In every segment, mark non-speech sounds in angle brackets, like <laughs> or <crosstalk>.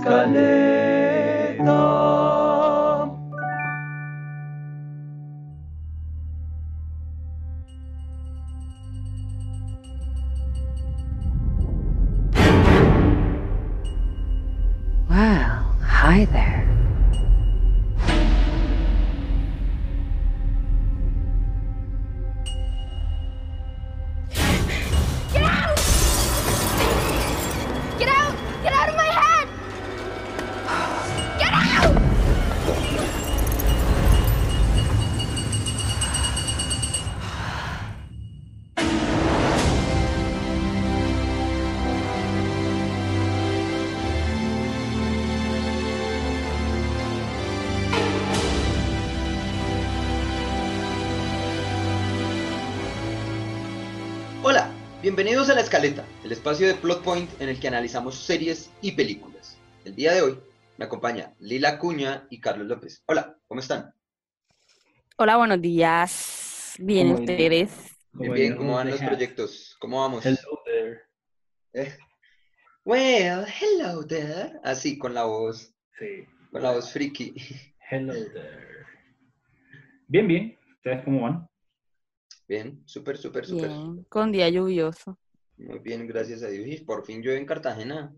escaleta. Bienvenidos a La Escaleta, el espacio de Plot Point en el que analizamos series y películas. El día de hoy me acompaña Lila Cuña y Carlos López. Hola, ¿cómo están? Hola, buenos días. Bien, ¿Cómo ustedes. Bien, bien, ¿cómo van los proyectos? ¿Cómo vamos? Hello there. Eh, Well, hello there. Así, con la voz, Sí. con la voz friki. Hello <laughs> there. Bien, bien. ¿Ustedes cómo van? Bien, súper, súper, súper. Bien, con día lluvioso. Muy bien, gracias a Dios. Y por fin llueve en Cartagena.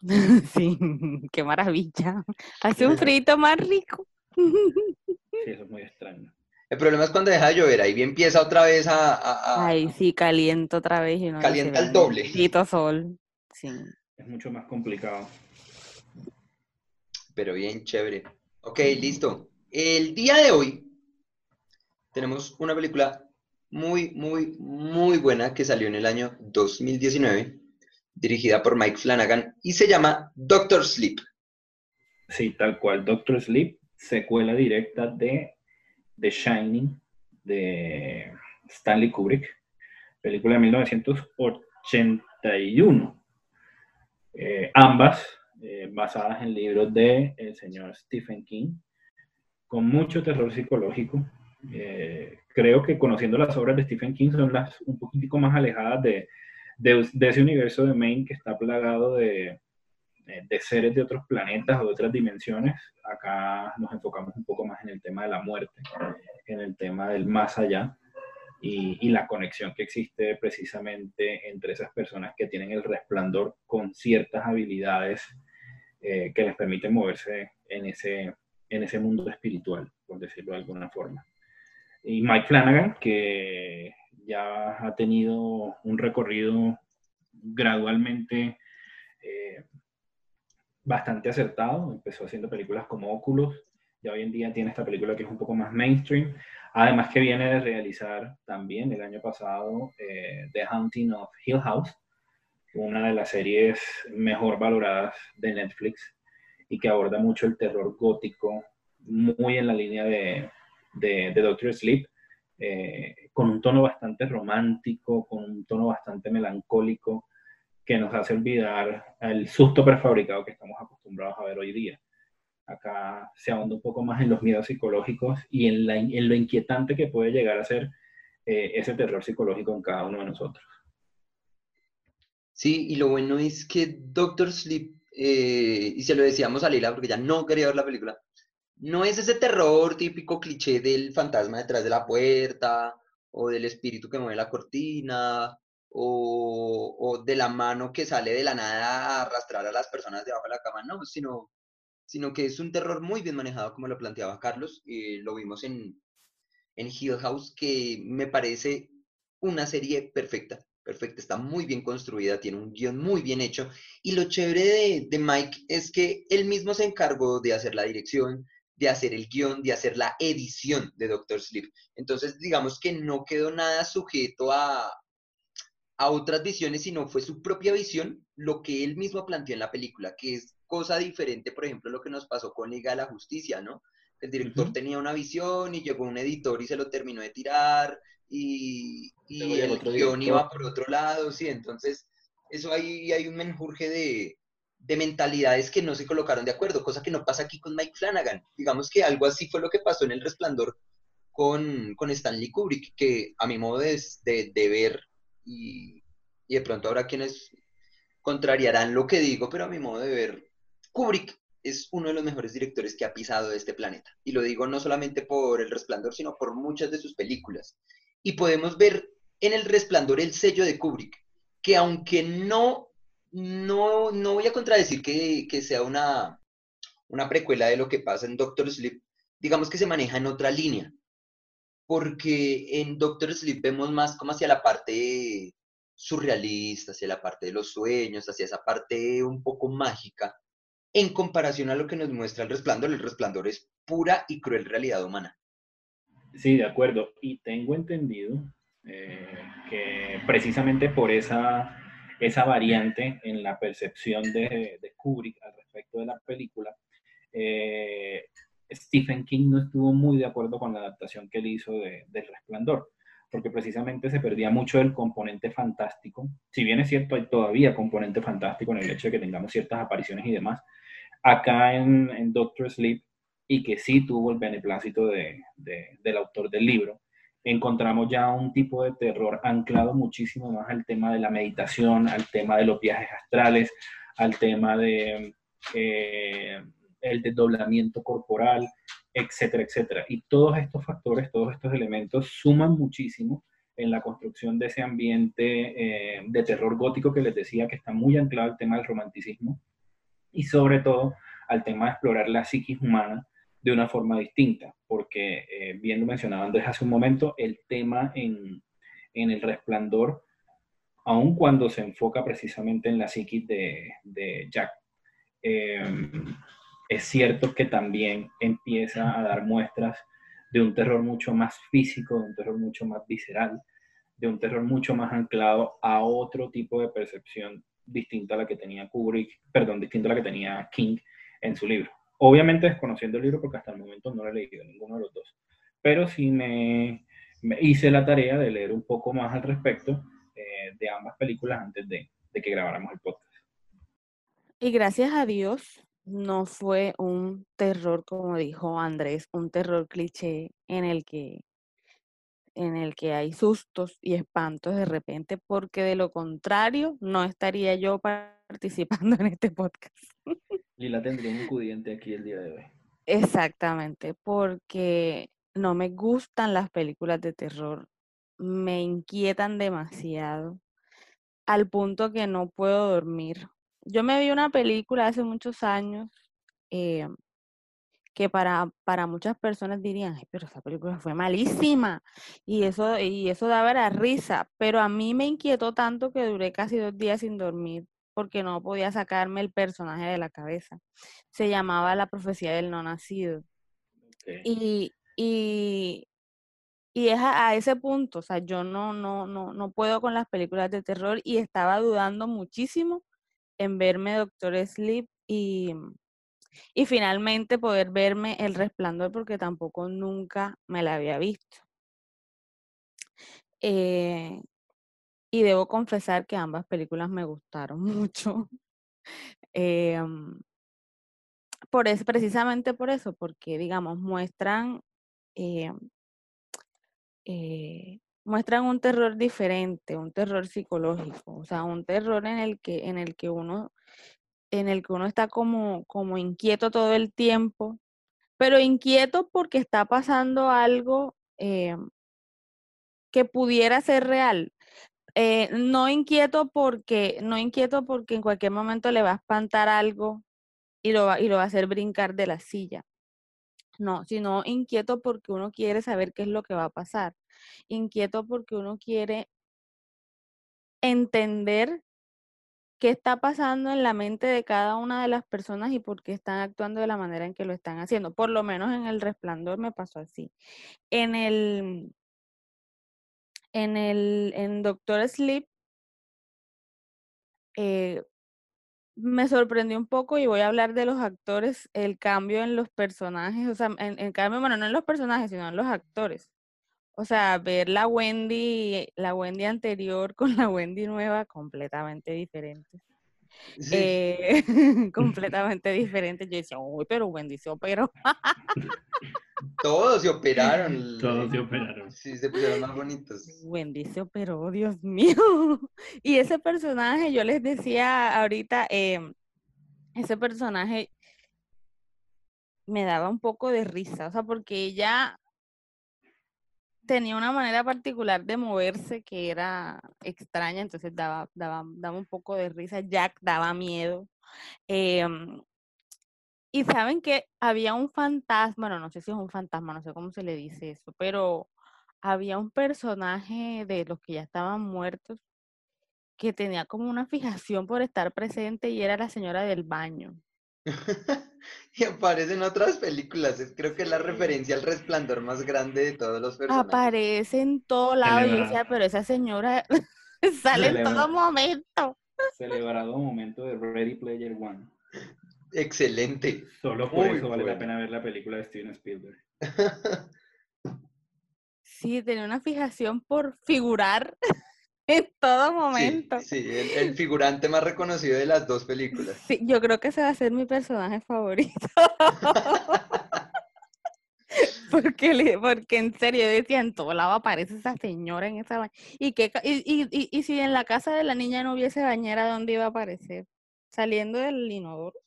<laughs> Sí, <laughs> qué maravilla. Hace un frito más rico. Sí, eso es muy extraño. El problema es cuando deja de llover, ahí bien empieza otra vez a, a- a- Ay, sí, caliento otra vez. y dice, Calienta el doble. bendito sol. Sí. Es mucho más complicado. pero bien chévere. Ok, listo. El día de hoy tenemos una película muy, muy, muy buena que salió en el año 2019, dirigida por Mike Flanagan y se llama Doctor Sleep. Sí, tal cual. Doctor Sleep, secuela directa de The Shining de Stanley Kubrick, película de 1981. Eh, ambas eh, basadas en libros de el señor Stephen King, con mucho terror psicológico. Eh, creo que conociendo las obras de Stephen King son las un poquitico más alejadas de, de- de ese universo de Maine que está plagado de, eh, de seres de otros planetas o de otras dimensiones. Acá nos enfocamos un poco más en el tema de la muerte, en el tema del más allá y, y la conexión que existe precisamente entre esas personas que tienen el resplandor con ciertas habilidades eh, que les permiten moverse en ese, en ese mundo espiritual, por decirlo de alguna forma. Y Mike Flanagan, que ya ha tenido un recorrido gradualmente eh, bastante acertado. Empezó haciendo películas como Oculus, ya hoy en día tiene esta película que es un poco más mainstream. Además que viene de realizar también el año pasado eh, The Haunting of Hill House, una de las series mejor valoradas de Netflix y que aborda mucho el terror gótico, muy en la línea de, de, Doctor Sleep, eh, con un tono bastante romántico, con un tono bastante melancólico, que nos hace olvidar el susto prefabricado que estamos acostumbrados a ver hoy día. Acá se ahonda un poco más en los miedos psicológicos y en, lo inquietante que puede llegar a ser eh, ese terror psicológico en cada uno de nosotros. Sí, y lo bueno es que Doctor Sleep, eh, y se lo decíamos a Lila porque ya no quería ver la película, no es ese terror típico cliché del fantasma detrás de la puerta, o del espíritu que mueve la cortina, o, de la mano que sale de la nada a arrastrar a las personas debajo de la cama, no, sino, sino que es un terror muy bien manejado, como lo planteaba Carlos, y lo vimos en, en Hill House, que me parece una serie perfecta, perfecta, está muy bien construida, tiene un guion muy bien hecho, y lo chévere de, de Mike es que él mismo se encargó de hacer la dirección, de hacer el guion, de hacer la edición de Doctor Sleep. Entonces, digamos que no quedó nada sujeto a, a otras visiones, sino fue su propia visión lo que él mismo planteó en la película, que es cosa diferente, por ejemplo, lo que nos pasó con Liga de la Justicia, ¿no? El director tenía una visión y llegó un editor y se lo terminó de tirar y, y el guion iba por otro lado, sí, entonces eso ahí hay un menjurje de, de mentalidades que no se colocaron de acuerdo, cosa que no pasa aquí con Mike Flanagan. Digamos que algo así fue lo que pasó en El Resplandor con, con Stanley Kubrick, que a mi modo de, de, de ver, y, y de pronto habrá quienes contrariarán lo que digo, pero a mi modo de ver, Kubrick es uno de los mejores directores que ha pisado este planeta. Y lo digo no solamente por El Resplandor, sino por muchas de sus películas. Y podemos ver en El Resplandor el sello de Kubrick, que aunque no, no, no voy a contradecir que, que sea una, una precuela de lo que pasa en Doctor Sleep, digamos que se maneja en otra línea. Porque en Doctor Sleep vemos más como hacia la parte surrealista, hacia la parte de los sueños, hacia esa parte un poco mágica, en comparación a lo que nos muestra el resplandor. El resplandor es pura y cruel realidad humana. Sí, de acuerdo. Y tengo entendido eh, que precisamente por esa, esa variante en la percepción de, de Kubrick al respecto de la película, eh, Stephen King no estuvo muy de acuerdo con la adaptación que él hizo de, del Resplandor, porque precisamente se perdía mucho el componente fantástico. Si bien es cierto, hay todavía componente fantástico en el hecho de que tengamos ciertas apariciones y demás, acá en, Doctor Sleep, y que sí tuvo el beneplácito de, del autor del libro, encontramos ya un tipo de terror anclado muchísimo más al tema de la meditación, al tema de los viajes astrales, al tema de eh, el desdoblamiento corporal, etcétera, etcétera. Y todos estos factores, todos estos elementos suman muchísimo en la construcción de ese ambiente eh, de terror gótico que les decía que está muy anclado al tema del romanticismo y sobre todo al tema de explorar la psiquis humana de una forma distinta, porque eh, bien lo mencionaba Andrés hace un momento, el tema en, en, el resplandor, aun cuando se enfoca precisamente en la psiquis de, Jack, eh, es cierto que también empieza a dar muestras de un terror mucho más físico, de un terror mucho más visceral, de un terror mucho más anclado a otro tipo de percepción distinta a la que tenía Kubrick, perdón, distinta a la que tenía King en su libro. Obviamente desconociendo el libro porque hasta el momento no lo he leído ninguno de los dos, pero sí me, hice la tarea de leer un poco más al respecto eh, de ambas películas antes de, de que grabáramos el podcast. Y gracias a Dios no fue un terror, como dijo Andrés, un terror cliché en el que en el que hay sustos y espantos de repente, porque de lo contrario no estaría yo <laughs> participando en este podcast. Lila tendría un acudiente aquí el día de hoy. Exactamente, porque no me gustan las películas de terror, me inquietan demasiado, al punto que no puedo dormir. Yo me vi una película hace muchos años eh, que para, para muchas personas dirían, Ay, pero esa película fue malísima y eso, y eso daba la risa, pero a mí me inquietó tanto que duré casi dos días sin dormir porque no podía sacarme el personaje de la cabeza. Se llamaba La profecía del no nacido. Okay. Y, y, y es a, a, ese punto, o sea, yo no, no, no, no puedo con las películas de terror y estaba dudando muchísimo en verme Doctor Sleep y, y finalmente poder verme El Resplandor porque tampoco nunca me la había visto. Eh, y debo confesar que ambas películas me gustaron <laughs> mucho. Eh, por eso, precisamente por eso, porque digamos, muestran, eh, eh, muestran un terror diferente, un terror psicológico, o sea, un terror en el que, en el que uno, en el que uno está como, como inquieto todo el tiempo, pero inquieto porque está pasando algo eh, que pudiera ser real. Eh, no inquieto porque, no inquieto porque en cualquier momento le va a espantar algo y lo va, y lo va a hacer brincar de la silla. No, sino inquieto porque uno quiere saber qué es lo que va a pasar. Inquieto porque uno quiere entender qué está pasando en la mente de cada una de las personas y por qué están actuando de la manera en que lo están haciendo. Por lo menos en el resplandor me pasó así. En el, en el, en Doctor Sleep, eh, me sorprendió un poco y voy a hablar de los actores, el cambio en los personajes, o sea, en, en cambio, bueno, no en los personajes, sino en los actores. O sea, ver la Wendy, la Wendy anterior <laughs> con la Wendy nueva, completamente diferentes. Sí. Eh, <laughs> completamente diferentes. Yo decía, uy, pero Wendy se operó. Todos se operaron. <laughs> Todos se operaron. Sí, se pusieron más bonitos. Wendy se operó, Dios mío. <laughs> Y ese personaje, yo les decía ahorita, eh, ese personaje me daba un poco de risa, o sea, porque ella tenía una manera particular de moverse que era extraña, entonces daba, daba, daba un poco de risa. Jack daba miedo. Em, y saben que había un fantasma, bueno, no sé si es un fantasma, no sé cómo se le dice eso, pero había un personaje de los que ya estaban muertos que tenía como una fijación por estar presente y era la señora del baño. <laughs> y aparece en otras películas. es- Creo que es la referencia al resplandor más grande de todos los personajes. Aparece en todo lado y Celebrado. decía, pero esa señora <laughs> sale en todo momento. Celebrado momento de Ready Player One. Excelente. Solo por Muy eso vale la pena ver la película de Steven Spielberg. <laughs> Sí, tenía una fijación por figurar en todo momento. sí, el, el figurante más reconocido de las dos películas. Sí, yo creo que ese va a ser mi personaje favorito. <laughs> Porque, le- porque en serio, decía, en todo lado aparece esa señora en esa bañera. ¿Y, qué, y, y, y, y si en la casa de la niña no hubiese bañera, ¿dónde iba a aparecer? Saliendo del inodoro.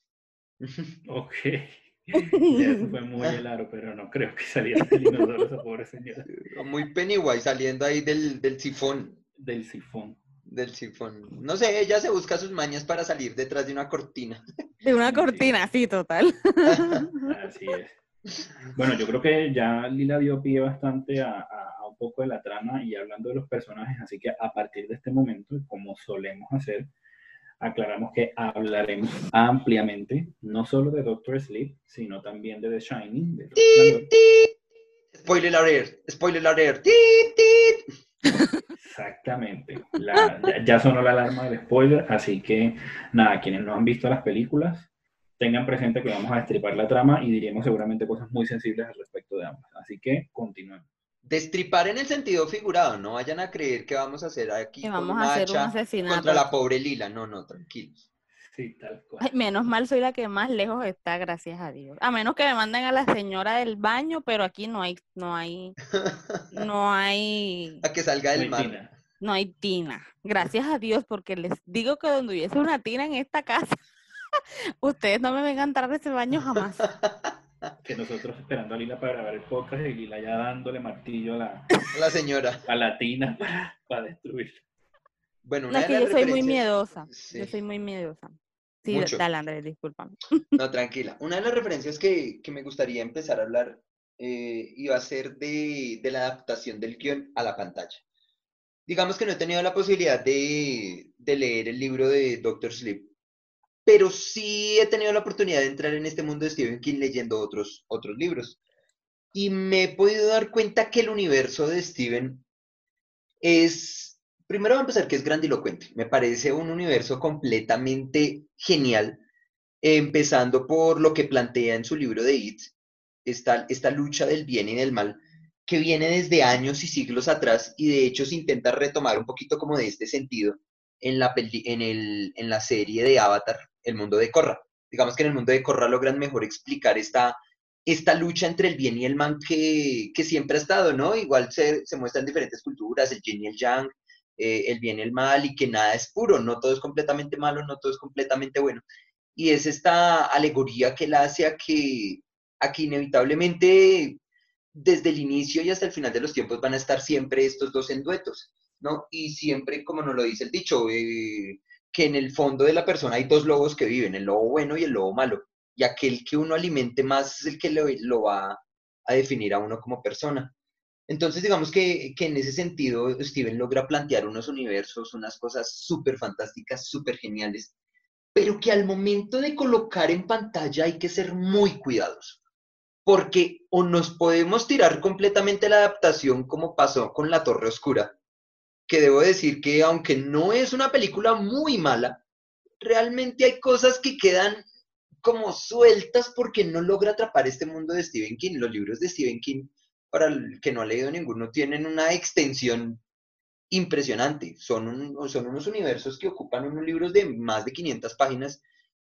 <laughs> Ok. <laughs> Ya eso fue muy helado, pero no creo que saliera del inodoro esa pobre señora. Muy Pennywise saliendo ahí del, del sifón. Del sifón. Del sifón. No sé, ella se busca sus mañas para salir detrás de una cortina. <laughs> De una cortina, sí, total. Así es. Bueno, yo creo que ya Lila dio pie bastante a, a- a un poco de la trama y hablando de los personajes, así que a partir de este momento, como solemos hacer, aclaramos que hablaremos ampliamente, no solo de Doctor Sleep, sino también de The Shining, de Resplandor. Spoiler alert, spoiler alert. tit, tit. Exactamente. La- ya, ya sonó la alarma del spoiler, así que nada, quienes no han visto las películas, tengan presente que vamos a destripar la trama y diremos seguramente cosas muy sensibles al respecto de ambas. Así que continuemos. Destripar en el sentido figurado, no vayan a creer que vamos a hacer aquí Que con vamos un a hacer un hacha asesinato. contra la pobre Lila. No, no, tranquilos. Sí, tal cual. Ay, menos mal soy la que más lejos está, gracias a Dios. A menos que me manden a la señora del baño, pero aquí no hay, no hay, no <laughs> hay, A que salga del mar. Valentina, no hay tina. Gracias a Dios, porque les digo que donde hubiese una tina en esta casa, <laughs> ustedes no me vengan a entrar a ese baño jamás. <laughs> que nosotros esperando a Lila para grabar el podcast y Lila ya dándole martillo a la, La señora. a la tina para, para destruir. Bueno, No, una de que yo soy muy miedosa. Yo soy muy miedosa. Sí, Mucho. dale, Andrés, discúlpame. No, tranquila. Una de las referencias que, que me gustaría empezar a hablar eh, iba a ser de, de la adaptación del guion a la pantalla. Digamos que no he tenido la posibilidad de, de leer el libro de Doctor Sleep, pero sí he tenido la oportunidad de entrar en este mundo de Stephen King leyendo otros, otros libros. Y me he podido dar cuenta que el universo de Stephen es, primero va a empezar que es grandilocuente. Me parece un universo completamente genial empezando por lo que plantea en su libro de It, esta, esta lucha del bien y del mal, que viene desde años y siglos atrás y de hecho se intenta retomar un poquito como de este sentido en la, en el, en la serie de Avatar, El mundo de Korra. Digamos que en el mundo de Korra logran mejor explicar esta, esta lucha entre el bien y el mal que, que siempre ha estado, ¿no? Igual se, se muestra en diferentes culturas, el yin y el yang, eh, el bien el mal, y que nada es puro, no todo es completamente malo, no todo es completamente bueno y es esta alegoría que él hace a que, a inevitablemente desde el inicio y hasta el final de los tiempos van a estar siempre estos dos en duetos, ¿no? Y siempre, como nos lo dice el dicho, eh, que en el fondo de la persona hay dos lobos que viven, el lobo bueno y el lobo malo, y aquel que uno alimente más es el que lo, lo va a definir a uno como persona. Entonces, digamos que, que en ese sentido, Steven logra plantear unos universos, unas cosas súper fantásticas, súper geniales, pero que al momento de colocar en pantalla hay que ser muy cuidadosos, porque o nos podemos tirar completamente la adaptación como pasó con La Torre Oscura, que debo decir que aunque no es una película muy mala, realmente hay cosas que quedan como sueltas porque no logra atrapar este mundo de Stephen King. Los libros de Stephen King, para el que no ha leído ninguno, tienen una extensión impresionante. Son, son unos universos que ocupan unos libros de más de 500 páginas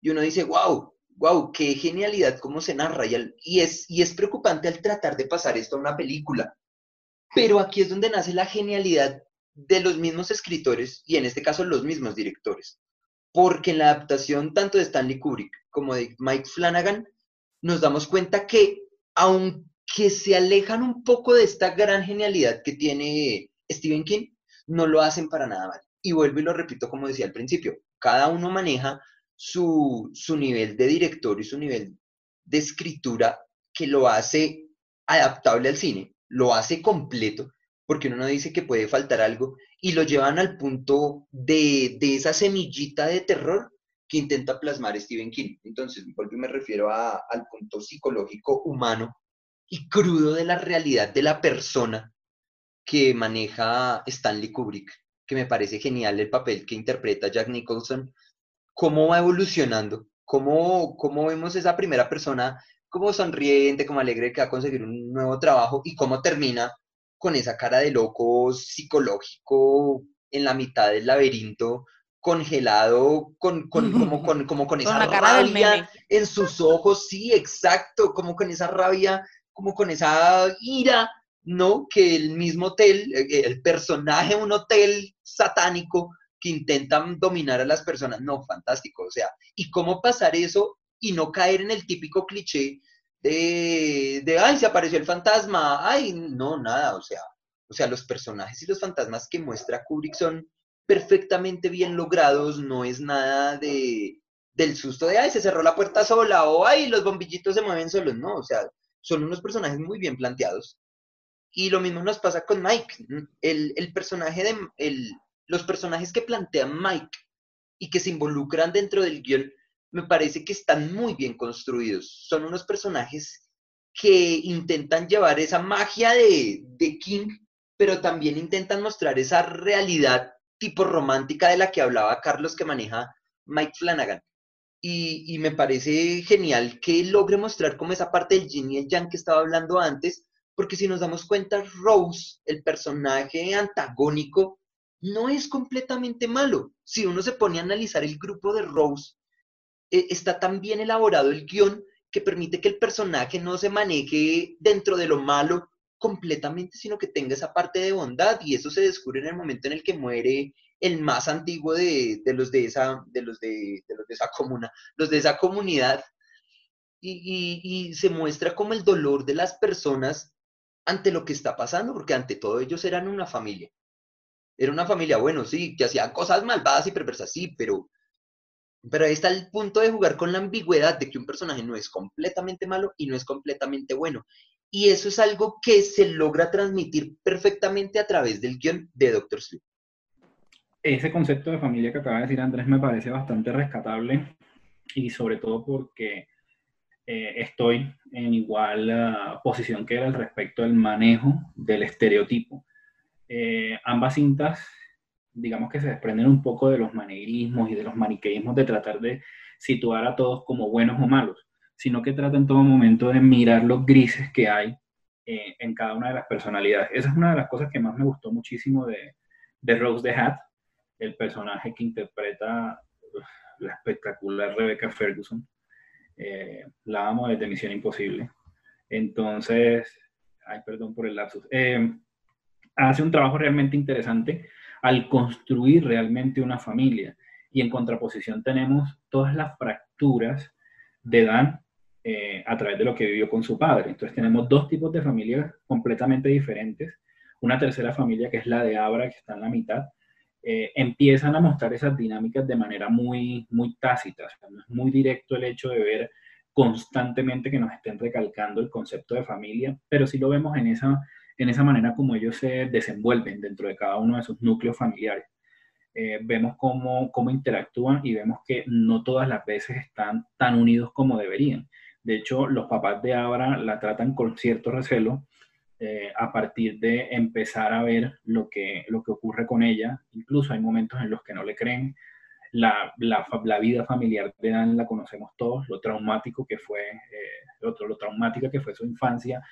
y uno dice, wow, wow, qué genialidad cómo se narra. Y, es, y es preocupante al tratar de pasar esto a una película. Pero aquí es donde nace la genialidad de los mismos escritores y en este caso los mismos directores. porque en la adaptación tanto de Stanley Kubrick como de Mike Flanagan, nos damos cuenta que aunque se alejan un poco de esta gran genialidad que tiene Stephen King, no lo hacen para nada mal. Y vuelvo y lo repito como decía al principio, cada uno maneja su, su nivel de director y su nivel de escritura que lo hace adaptable al cine, lo hace completo, porque uno no dice que puede faltar algo, y lo llevan al punto de, de esa semillita de terror que intenta plasmar Stephen King. Entonces, vuelvo y me refiero a, al punto psicológico humano y crudo de la realidad de la persona que maneja Stanley Kubrick, que me parece genial el papel que interpreta Jack Nicholson, cómo va evolucionando, cómo, cómo vemos esa primera persona como sonriente, como alegre que va a conseguir un nuevo trabajo y cómo termina con esa cara de loco psicológico en la mitad del laberinto, congelado, con, con, <laughs> como, con, como con esa rabia en sus ojos, sí, exacto, como con esa rabia, como con esa ira, ¿no? Que el mismo hotel, eh, el personaje un hotel satánico que intentan dominar a las personas, no, fantástico, o sea, y cómo pasar eso y no caer en el típico cliché de, de, ay, se apareció el fantasma, ay, no, nada, o sea, o sea, los personajes y los fantasmas que muestra Kubrick son perfectamente bien logrados, no es nada de del susto de, ay, se cerró la puerta sola, o ay, los bombillitos se mueven solos, no, o sea, son unos personajes muy bien planteados. Y lo mismo nos pasa con Mike, el, el personaje de, el, los personajes que plantea Mike y que se involucran dentro del guion, me parece que están muy bien construidos. Son unos personajes que intentan llevar esa magia de, de King, pero también intentan mostrar esa realidad tipo romántica de la que hablaba Carlos que maneja Mike Flanagan. Y, me parece genial que logre mostrar como esa parte del yin y el yang que estaba hablando antes, porque si nos damos cuenta, Rose, el personaje antagónico, no es completamente malo. Si uno se pone a analizar el grupo de Rose, eh, está tan bien elaborado el guion que permite que el personaje no se maneje dentro de lo malo completamente, sino que tenga esa parte de bondad y eso se descubre en el momento en el que muere el más antiguo de, de los, de, esa, de, los, de, de los de esa comuna, los de esa comunidad. Y, y, se muestra como el dolor de las personas ante lo que está pasando, porque ante todo ellos eran una familia. Era una familia, bueno, sí, que hacían cosas malvadas y perversas, sí, pero, pero ahí está el punto de jugar con la ambigüedad de que un personaje no es completamente malo y no es completamente bueno. Y eso es algo que se logra transmitir perfectamente a través del guion de Doctor Sleep ese concepto de familia que acaba de decir Andrés me parece bastante rescatable y sobre todo porque eh, estoy en igual uh, posición que él al respecto del manejo del estereotipo. Eh, ambas cintas, digamos que se desprenden un poco de los maneirismos y de los maniqueísmos de tratar de situar a todos como buenos o malos, sino que trata en todo momento de mirar los grises que hay eh, en cada una de las personalidades. Esa es una de las cosas que más me gustó muchísimo de Rose the Hat, el personaje que interpreta la espectacular Rebecca Ferguson. Eh, la amo desde Misión Imposible. Entonces, ay, perdón por el lapsus. Eh, hace un trabajo realmente interesante al construir realmente una familia. Y en contraposición tenemos todas las fracturas de Dan eh, a través de lo que vivió con su padre. Entonces tenemos dos tipos de familias completamente diferentes. Una tercera familia que es la de Abra, que está en la mitad, eh, empiezan a mostrar esas dinámicas de manera muy, muy tácita. Es muy directo el hecho de ver constantemente que nos estén recalcando el concepto de familia, pero sí lo vemos en esa, en esa manera como ellos se desenvuelven dentro de cada uno de sus núcleos familiares. Eh, vemos cómo, cómo interactúan y vemos que no todas las veces están tan unidos como deberían. De hecho, los papás de Abra la tratan con cierto recelo eh, a partir de empezar a ver lo que, lo que ocurre con ella. Incluso hay momentos en los que no le creen. La, la, vida familiar de Dan la conocemos todos, lo traumático que fue, eh, lo, traumática que fue su infancia,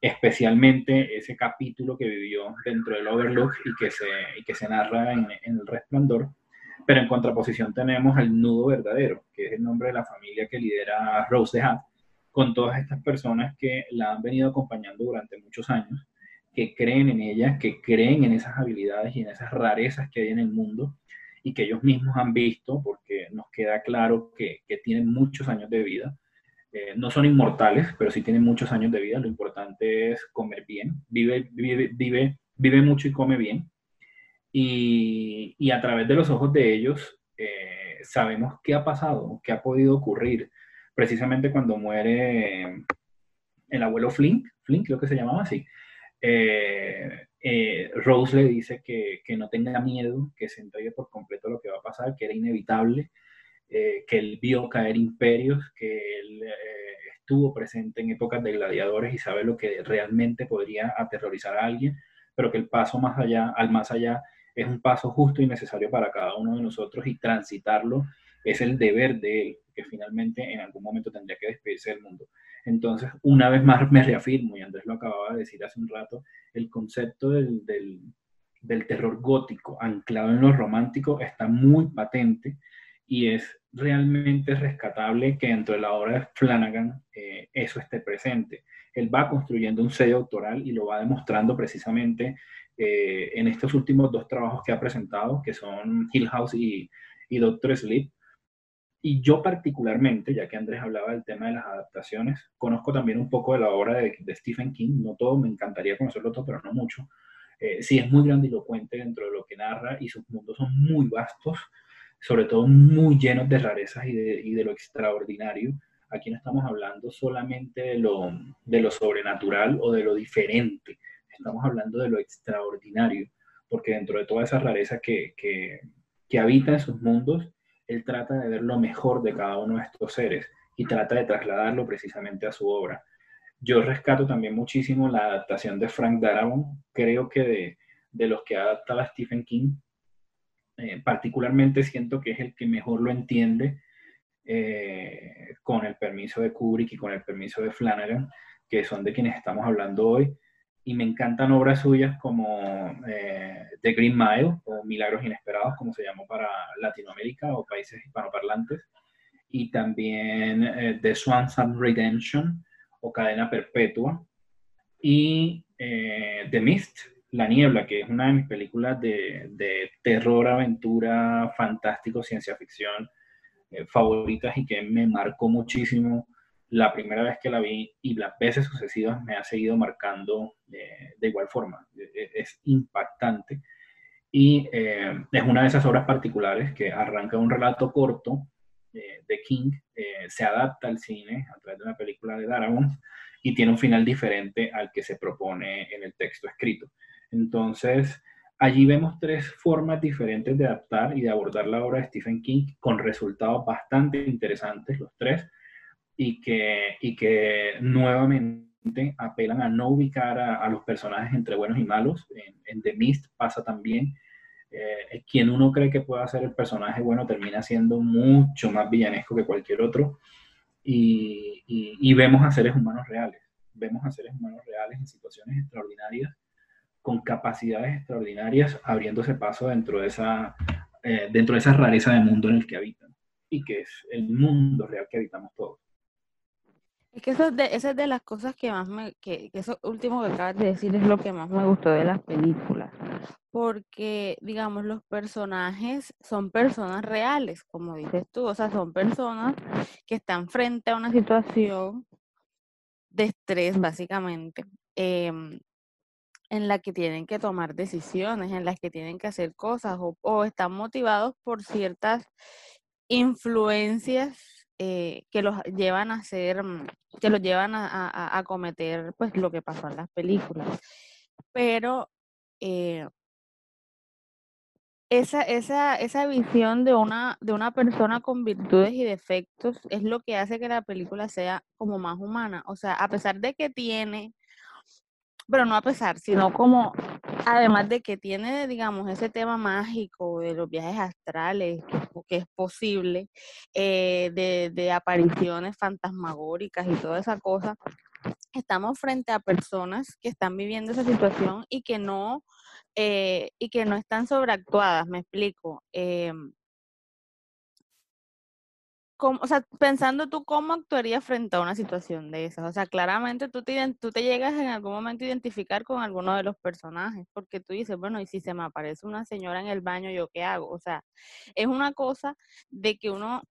especialmente ese capítulo que vivió dentro del Overlook y que se, y que se narra en, en El Resplandor. Pero en contraposición tenemos el nudo verdadero, que es el nombre de la familia que lidera Rose de Hat, con todas estas personas que la han venido acompañando durante muchos años, que creen en ella, que creen en esas habilidades y en esas rarezas que hay en el mundo y que ellos mismos han visto, porque nos queda claro que, que tienen muchos años de vida. Eh, no son inmortales, pero sí tienen muchos años de vida. Lo importante es comer bien, vive, vive, vive, vive mucho y come bien. Y, y a través de los ojos de ellos eh, sabemos qué ha pasado, qué ha podido ocurrir. Precisamente cuando muere el abuelo Flink, Flink creo que se llamaba así, eh, eh, Rose le dice que, que, no tenga miedo, que se entregue por completo lo que va a pasar, que era inevitable, eh, que él vio caer imperios, que él estuvo presente en épocas de gladiadores y sabe lo que realmente podría aterrorizar a alguien, pero que el paso más allá, al más allá, es un paso justo y necesario para cada uno de nosotros y transitarlo es el deber de él, que finalmente en algún momento tendría que despedirse del mundo. Entonces, una vez más me reafirmo, y Andrés lo acababa de decir hace un rato, el concepto del, del, terror gótico anclado en lo romántico está muy patente y es realmente rescatable que dentro de la obra de Flanagan eh, eso esté presente. Él va construyendo un sello autoral y lo va demostrando precisamente eh, en estos últimos dos trabajos que ha presentado, que son Hill House y Doctor Sleep, y yo particularmente, ya que Andrés hablaba del tema de las adaptaciones, conozco también un poco de la obra de, Stephen King, no todo, me encantaría conocerlo todo, pero no mucho. Eh, sí es muy grandilocuente dentro de lo que narra y sus mundos son muy vastos, sobre todo muy llenos de rarezas y de, y de lo extraordinario. Aquí no estamos hablando solamente de lo, de lo sobrenatural o de lo diferente, estamos hablando de lo extraordinario, porque dentro de toda esa rareza que, que, que habita en sus mundos, él trata de ver lo mejor de cada uno de estos seres y trata de trasladarlo precisamente a su obra. Yo rescato también muchísimo la adaptación de Frank Darabont, creo que de, de los que adapta a Stephen King, eh, particularmente siento que es el que mejor lo entiende eh, con el permiso de Kubrick y con el permiso de Flanagan, que son de quienes estamos hablando hoy y me encantan obras suyas como eh, The Green Mile o Milagros Inesperados, como se llamó para Latinoamérica o países hispanoparlantes, y también eh, The Swans Redemption o Cadena Perpetua, y eh, The Mist, La Niebla, que es una de mis películas de, de terror, aventura, fantástico, ciencia ficción favoritas y que me marcó muchísimo la primera vez que la vi y las veces sucesivas me ha seguido marcando eh, de igual forma. E, e, es, impactante. Y eh, es una de esas obras particulares que arranca un relato corto eh, de King, se adapta al cine a través de una película de Darabont y tiene un final diferente al que se propone en el texto escrito. Entonces, allí vemos tres formas diferentes de adaptar y de abordar la obra de Stephen King con resultados bastante interesantes, los tres y que, y que nuevamente apelan a no ubicar a, los personajes entre buenos y malos. En, The Mist pasa también. Eh, quien uno cree que pueda ser el personaje bueno termina siendo mucho más villanesco que cualquier otro. Y, y, vemos a seres humanos reales. Vemos a seres humanos reales en situaciones extraordinarias, con capacidades extraordinarias, abriéndose paso dentro de esa, eh, dentro de esa rareza de mundo en el que habitan y que es el mundo real que habitamos todos. Es que eso es de, esa es de las cosas que más me, que, que, eso último que acabas de decir es lo que más me gustó de las películas. Porque, digamos, los personajes son personas reales, como dices tú, o sea, son personas que están frente a una situación de estrés, básicamente, em, en la que tienen que tomar decisiones, en las que tienen que hacer cosas, o, o están motivados por ciertas influencias eh, que los llevan a hacer, mm, que los llevan a, a, cometer pues lo que pasó en las películas. Pero eh, esa, esa, esa visión de una, de una persona con virtudes y defectos es lo que hace que la película sea como más humana. O sea, a pesar de que tiene pero no a pesar, sino como, además de que tiene, digamos, ese tema mágico de los viajes astrales, que, es posible, eh, de, de, apariciones fantasmagóricas y toda esa cosa, estamos frente a personas que están viviendo esa situación y que no, eh, y que no están sobreactuadas, me explico. Em, cómo- o sea, pensando tú cómo actuarías frente a una situación de esas. O sea, claramente tú te, tú te llegas en algún momento a identificar con alguno de los personajes, porque tú dices, bueno, y si se me aparece una señora en el baño, ¿yo qué hago? O sea, es una cosa de que uno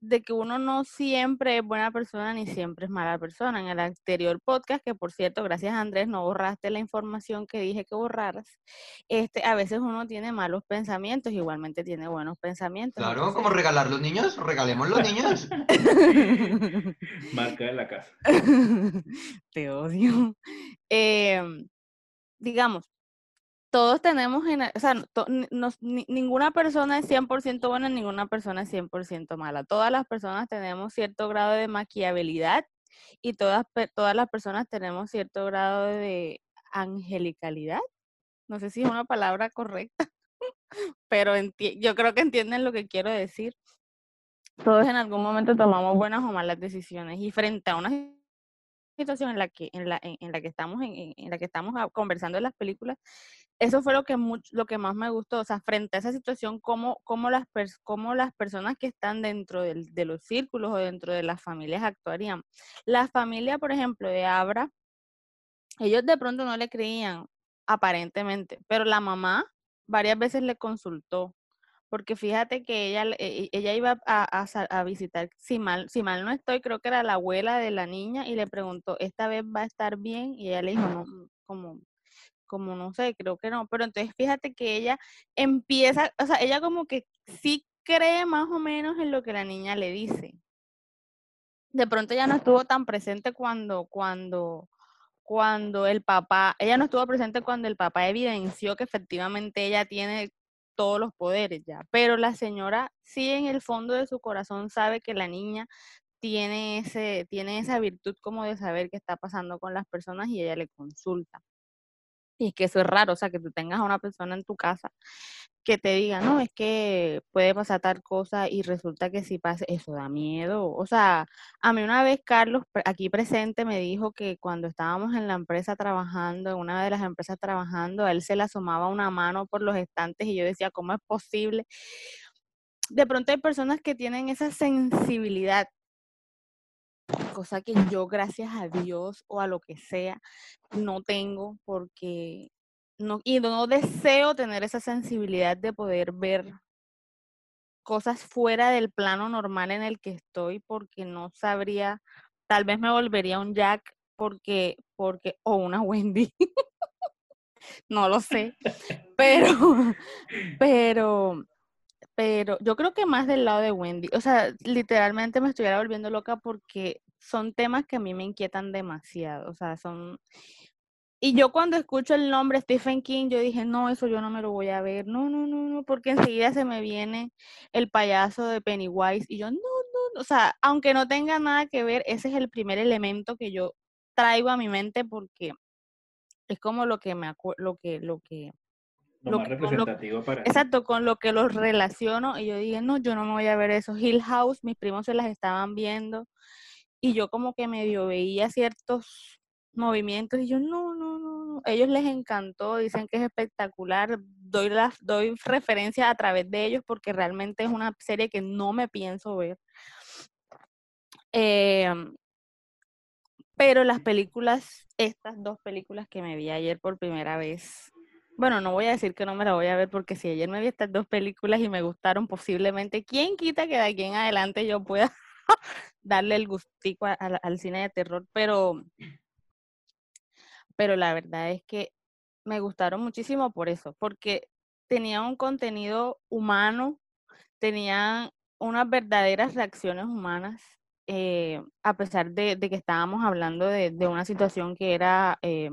de que uno no siempre es buena persona ni siempre es mala persona. En el anterior podcast, que por cierto, gracias Andrés, no borraste la información que dije que borraras, este, a veces uno tiene malos pensamientos, igualmente tiene buenos pensamientos. Claro, como regalar los niños, regalemos los niños. <laughs> Marca de la casa. <laughs> Te odio. Em, digamos, todos tenemos, en, o sea, ninguna persona es 100% buena, ninguna persona es 100% mala. Todas las personas tenemos cierto grado de maquiabilidad y todas, todas las personas tenemos cierto grado de angelicalidad. No sé si es una palabra correcta, <laughs> pero yo creo que entienden lo que quiero decir. Todos en algún momento tomamos buenas o malas decisiones y frente a una situación en la que en la, en, la que estamos en, en- la que estamos conversando las películas eso fue lo que much- lo que más me gustó o sea frente a esa situación cómo, cómo las cómo las personas que están dentro del- de los círculos o dentro de las familias actuarían. La familia por ejemplo de Abra ellos de pronto no le creían aparentemente pero la mamá varias veces le consultó porque fíjate que ella, e- e- ella iba a, visitar, si mal, si mal no estoy, creo que era la abuela de la niña y le preguntó, ¿esta vez va a estar bien? Y ella le dijo, no, mm, como, como no sé, creo que no. Pero entonces fíjate que ella empieza, o sea, ella como que sí cree más o menos en lo que la niña le dice. De pronto ya no estuvo tan presente cuando, cuando, cuando el papá, ella no estuvo presente cuando el papá evidenció que efectivamente ella tiene todos los poderes ya, pero la señora sí en el fondo de su corazón sabe que la niña tiene ese, tiene esa virtud como de saber qué está pasando con las personas y ella le consulta. Y es que eso es raro, o sea, que tú tengas a una persona en tu casa que te diga, no, es que puede pasar tal cosa y resulta que si pasa, eso da miedo. O sea, a mí una vez Carlos, aquí presente, me dijo que cuando estábamos en la empresa trabajando, en una de las empresas trabajando, él se le asomaba una mano por los estantes y yo decía, ¿cómo es posible? De pronto hay personas que tienen esa sensibilidad, cosa que yo, gracias a Dios o a lo que sea, no tengo porque no, y no deseo tener esa sensibilidad de poder ver cosas fuera del plano normal en el que estoy porque no sabría, tal vez me volvería un Jack porque, porque, o una <laughs> Wendy, no lo sé, pero, pero, pero yo creo que más del lado de Wendy, o sea, literalmente me estuviera volviendo loca porque son temas que a mí me inquietan demasiado, o sea, son... Y yo cuando escucho el nombre Stephen King, yo dije, no, eso yo no me lo voy a ver, no, no, no, no, porque enseguida se me viene el payaso de Pennywise y yo, no, no, no, o sea, aunque no tenga nada que ver, ese es el primer elemento que yo traigo a mi mente porque es como lo que me lo que, lo que, Lo Lo más que- con lo- representativo para. Exacto, con lo que los relaciono y yo dije, no, yo no me voy a ver eso. Hill House, mis primos se las estaban viendo y yo como que medio veía ciertos movimientos y yo, no, no, no, no. Ellos les encantó, dicen que es espectacular, doy, la, doy referencia a través de ellos porque realmente es una serie que no me pienso ver. Em, pero las películas, estas dos películas que me vi ayer por primera vez, bueno, no voy a decir que no me la voy a ver porque si ayer me vi estas dos películas y me gustaron posiblemente, ¿quién quita que de aquí en adelante yo pueda <laughs> darle el gustico al, cine de terror? Pero, pero la verdad es que me gustaron muchísimo por eso, porque tenían un contenido humano, tenían unas verdaderas reacciones humanas, eh, a pesar de, que estábamos hablando de, de una situación que era, eh,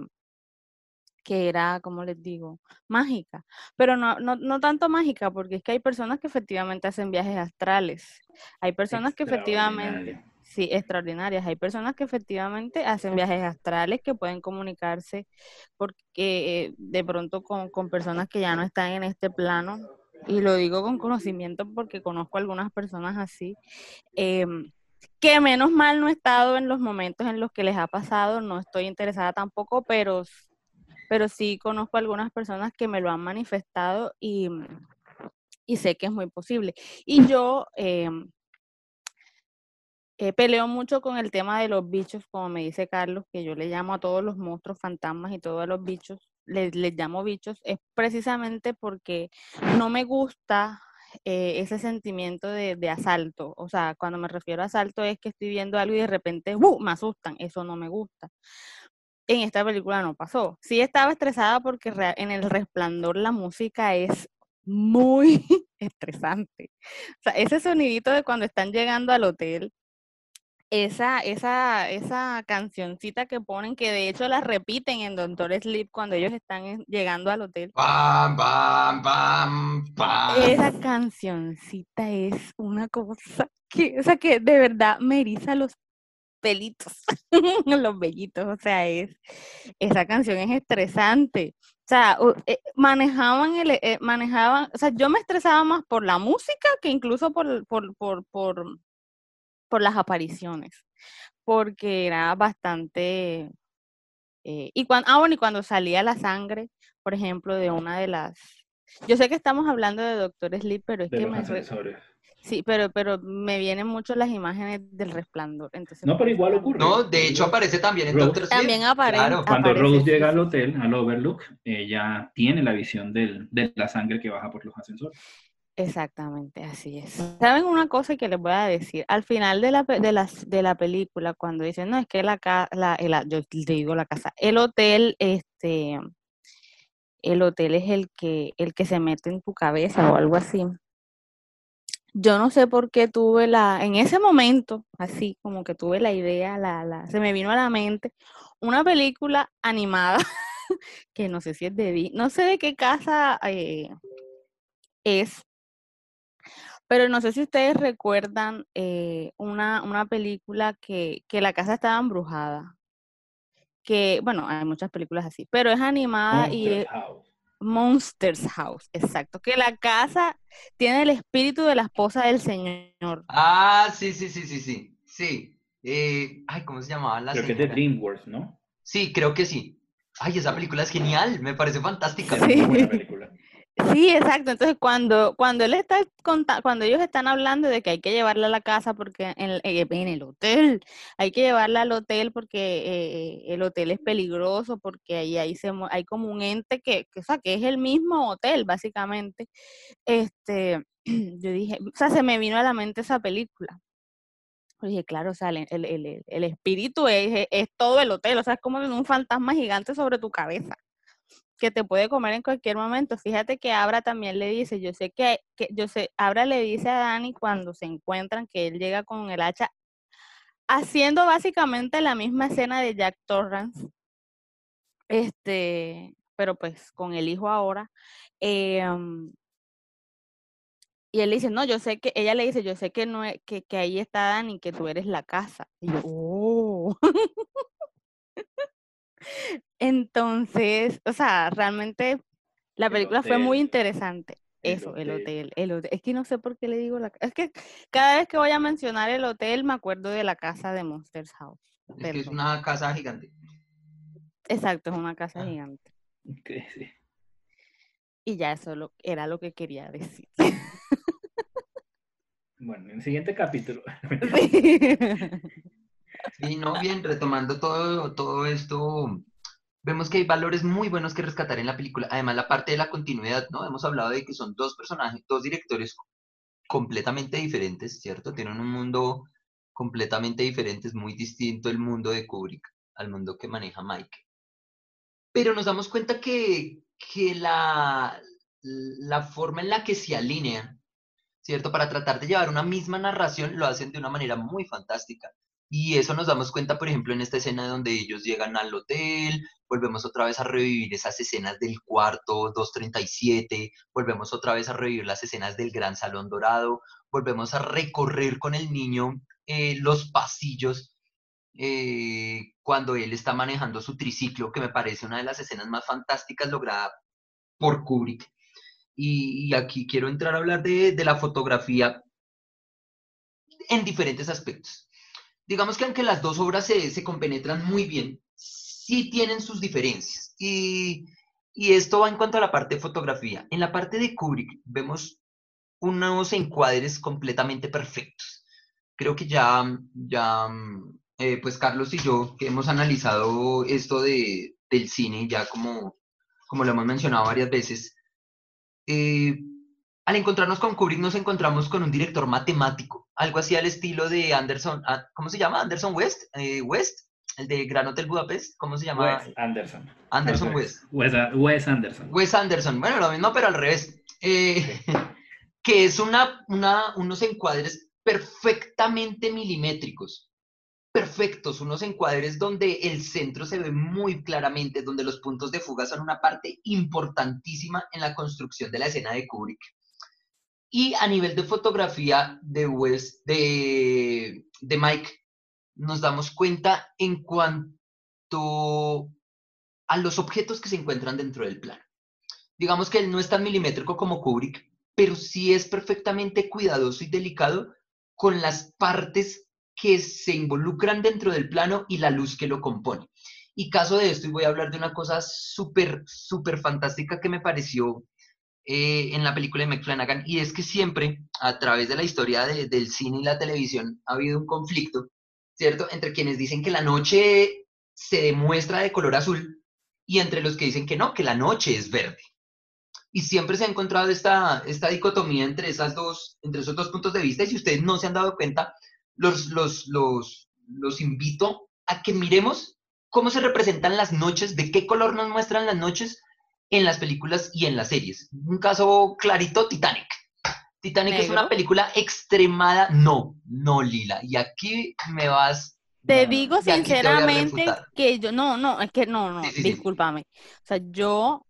que era, ¿cómo les digo? Mágica, pero no, no, no tanto mágica, porque es que hay personas que efectivamente hacen viajes astrales, hay personas que efectivamente, sí, extraordinarias, hay personas que efectivamente hacen viajes astrales que pueden comunicarse porque eh, de pronto con, con personas que ya no están en este plano, y lo digo con conocimiento porque conozco algunas personas así, em, que menos mal no he estado en los momentos en los que les ha pasado, no estoy interesada tampoco, pero, pero sí conozco algunas personas que me lo han manifestado y, y sé que es muy posible. Y yo, em, eh, peleo mucho con el tema de los bichos, como me dice Carlos, que yo le llamo a todos los monstruos, fantasmas y todos los bichos, les, les llamo bichos, es precisamente porque no me gusta eh, ese sentimiento de, de asalto. O sea, cuando me refiero a asalto es que estoy viendo algo y de repente ¡uh! me asustan. Eso no me gusta. En esta película no pasó. Sí estaba estresada porque en El Resplandor la música es muy <laughs> estresante. O sea, ese sonidito de cuando están llegando al hotel, esa, esa, esa cancioncita que ponen, que de hecho la repiten en Doctor Sleep cuando ellos están llegando al hotel. Pam, pam, pam, pam. Esa cancioncita es una cosa que, o sea, que de verdad me eriza los pelitos, <laughs> los vellitos, o sea, es, esa canción es estresante. O sea, eh, manejaban el, eh, manejaban, o sea, yo me estresaba más por la música que incluso por, por, por, por, por las apariciones, porque era bastante, eh, y cuando, ah, bueno, y cuando salía la sangre, por ejemplo, de una de las, yo sé que estamos hablando de Doctor Sleep, pero es de que los me. Sí, pero, pero me vienen mucho las imágenes del resplandor, entonces No, pero igual ocurre. No, de hecho aparece también en Rose. Doctor Sleep. También apare- Claro. Cuando aparece, Rose sí, llega al hotel, al Overlook, ella tiene la visión del, de la sangre que baja por los ascensores. Exactamente, así es. ¿Saben una cosa que les voy a decir? Al final de la, pe- de de la película, cuando dicen, no, es que la casa, la, el- yo te digo la casa, el hotel, este, el hotel es el que, el que se mete en tu cabeza o algo así. Yo no sé por qué tuve la, en ese momento, así como que tuve la idea, la, la, se me vino a la mente una película animada, <laughs> que no sé si es de, no sé de qué casa eh, es, pero no sé si ustedes recuerdan eh, una, una película que, que la casa estaba embrujada. Que, bueno, hay muchas películas así, pero es animada y Monster es House. Monsters House, exacto. Que la casa tiene el espíritu de la esposa del señor. Ah, sí, sí, sí, sí, sí. Sí. Eh, ay, ¿cómo se llamaba la Creo que es de? DreamWorks, ¿no? Sí, creo que sí. Ay, esa película es genial, me parece fantástica. Es muy buena Sí. Sí, exacto. Entonces, cuando, cuando él está cuando ellos están hablando de que hay que llevarla a la casa porque en el, eh, el hotel, hay que llevarla al hotel porque eh, el hotel es peligroso, porque ahí, ahí hay como un ente que, que, o sea, que es el mismo hotel, básicamente. Este, <clears throat> yo dije, o sea, se me vino a la mente esa película. Yo Dije, claro, o sea, el, el- el- espíritu es, es- es todo el hotel, o sea, es como un fantasma gigante sobre tu cabeza que te puede comer en cualquier momento. Fíjate que Abra también le dice, yo sé que, que yo sé, Abra le dice a Dani cuando se encuentran que él llega con el hacha, haciendo básicamente la misma escena de Jack Torrance, este, pero pues con el hijo ahora. em, y él dice, no, yo sé que, ella le dice, yo sé que no es, que, que ahí está Dani, que tú eres la casa. Y yo, oh. <laughs> Entonces, o sea, realmente la El película fue muy interesante. el Eso, el hotel. el hotel. Es que no sé por qué le digo la Es que cada vez que voy a mencionar el hotel me acuerdo de la casa de Monsters House. Es que es una casa gigante. Exacto, es una casa Ah. gigante. Sí. Y ya eso lo- era lo que quería decir. Bueno, en el siguiente capítulo. <laughs> Sí. <laughs> Sí, no, bien, retomando todo, todo esto, vemos que hay valores muy buenos que rescatar en la película. Además, la parte de la continuidad, ¿no? Hemos hablado de que son dos personajes, dos directores completamente diferentes, ¿cierto? Tienen un mundo completamente diferente, es muy distinto el mundo de Kubrick al mundo que maneja Mike. Pero nos damos cuenta que, que la, la forma en la que se alinean, ¿cierto? Para tratar de llevar una misma narración, lo hacen de una manera muy fantástica. Y eso nos damos cuenta, por ejemplo, en esta escena donde ellos llegan al hotel, volvemos otra vez a revivir esas escenas del cuarto 237, volvemos otra vez a revivir las escenas del gran salón dorado, volvemos a recorrer con el niño eh, los pasillos eh, cuando él está manejando su triciclo, que me parece una de las escenas más fantásticas lograda por Kubrick. Y, aquí quiero entrar a hablar de la fotografía en diferentes aspectos. Digamos que aunque las dos obras se, se compenetran muy bien, sí tienen sus diferencias. Y, y esto va en cuanto a la parte de fotografía. En la parte de Kubrick vemos unos encuadres completamente perfectos, creo que ya, ya eh, pues Carlos y yo, que hemos analizado esto de, del cine, ya como, como lo hemos mencionado varias veces, eh, al encontrarnos con Kubrick nos encontramos con un director matemático, algo así al estilo de Anderson, ah, ¿cómo se llama? Anderson West, eh, West, el de Gran Hotel Budapest, ¿cómo se llama? Wes Anderson. Anderson West. revés. Wes, Wes Anderson. Wes Anderson, bueno, lo mismo, pero al revés. Eh, <laughs> que es una, una, unos encuadres perfectamente milimétricos. Perfectos, unos encuadres donde el centro se ve muy claramente, donde los puntos de fuga son una parte importantísima en la construcción de la escena de Kubrick. Y a nivel de fotografía de Wes, de, de Mike, nos damos cuenta en cuanto a los objetos que se encuentran dentro del plano. Digamos que él no es tan milimétrico como Kubrick, pero sí es perfectamente cuidadoso y delicado con las partes que se involucran dentro del plano y la luz que lo compone. Y caso de esto, y voy a hablar de una cosa súper, súper fantástica que me pareció eh, en la película de Mike Flanagan, y es que siempre, a través de la historia de- del cine y la televisión, ha habido un conflicto, ¿cierto?, entre quienes dicen que la noche se demuestra de color azul y entre los que dicen que no, que la noche es verde. Y siempre se ha encontrado esta, esta dicotomía entre, esas dos, entre esos dos puntos de vista, y si ustedes no se han dado cuenta, los, los, los, los invito a que miremos cómo se representan las noches, de qué color nos muestran las noches en las películas y en las series. Un caso clarito, Titanic. Titanic es una película extremada, no, no lila. Y aquí me vas... Te No, digo te sinceramente que yo, no, no, es que no, no, Sí, sí, sí. discúlpame. O sea, yo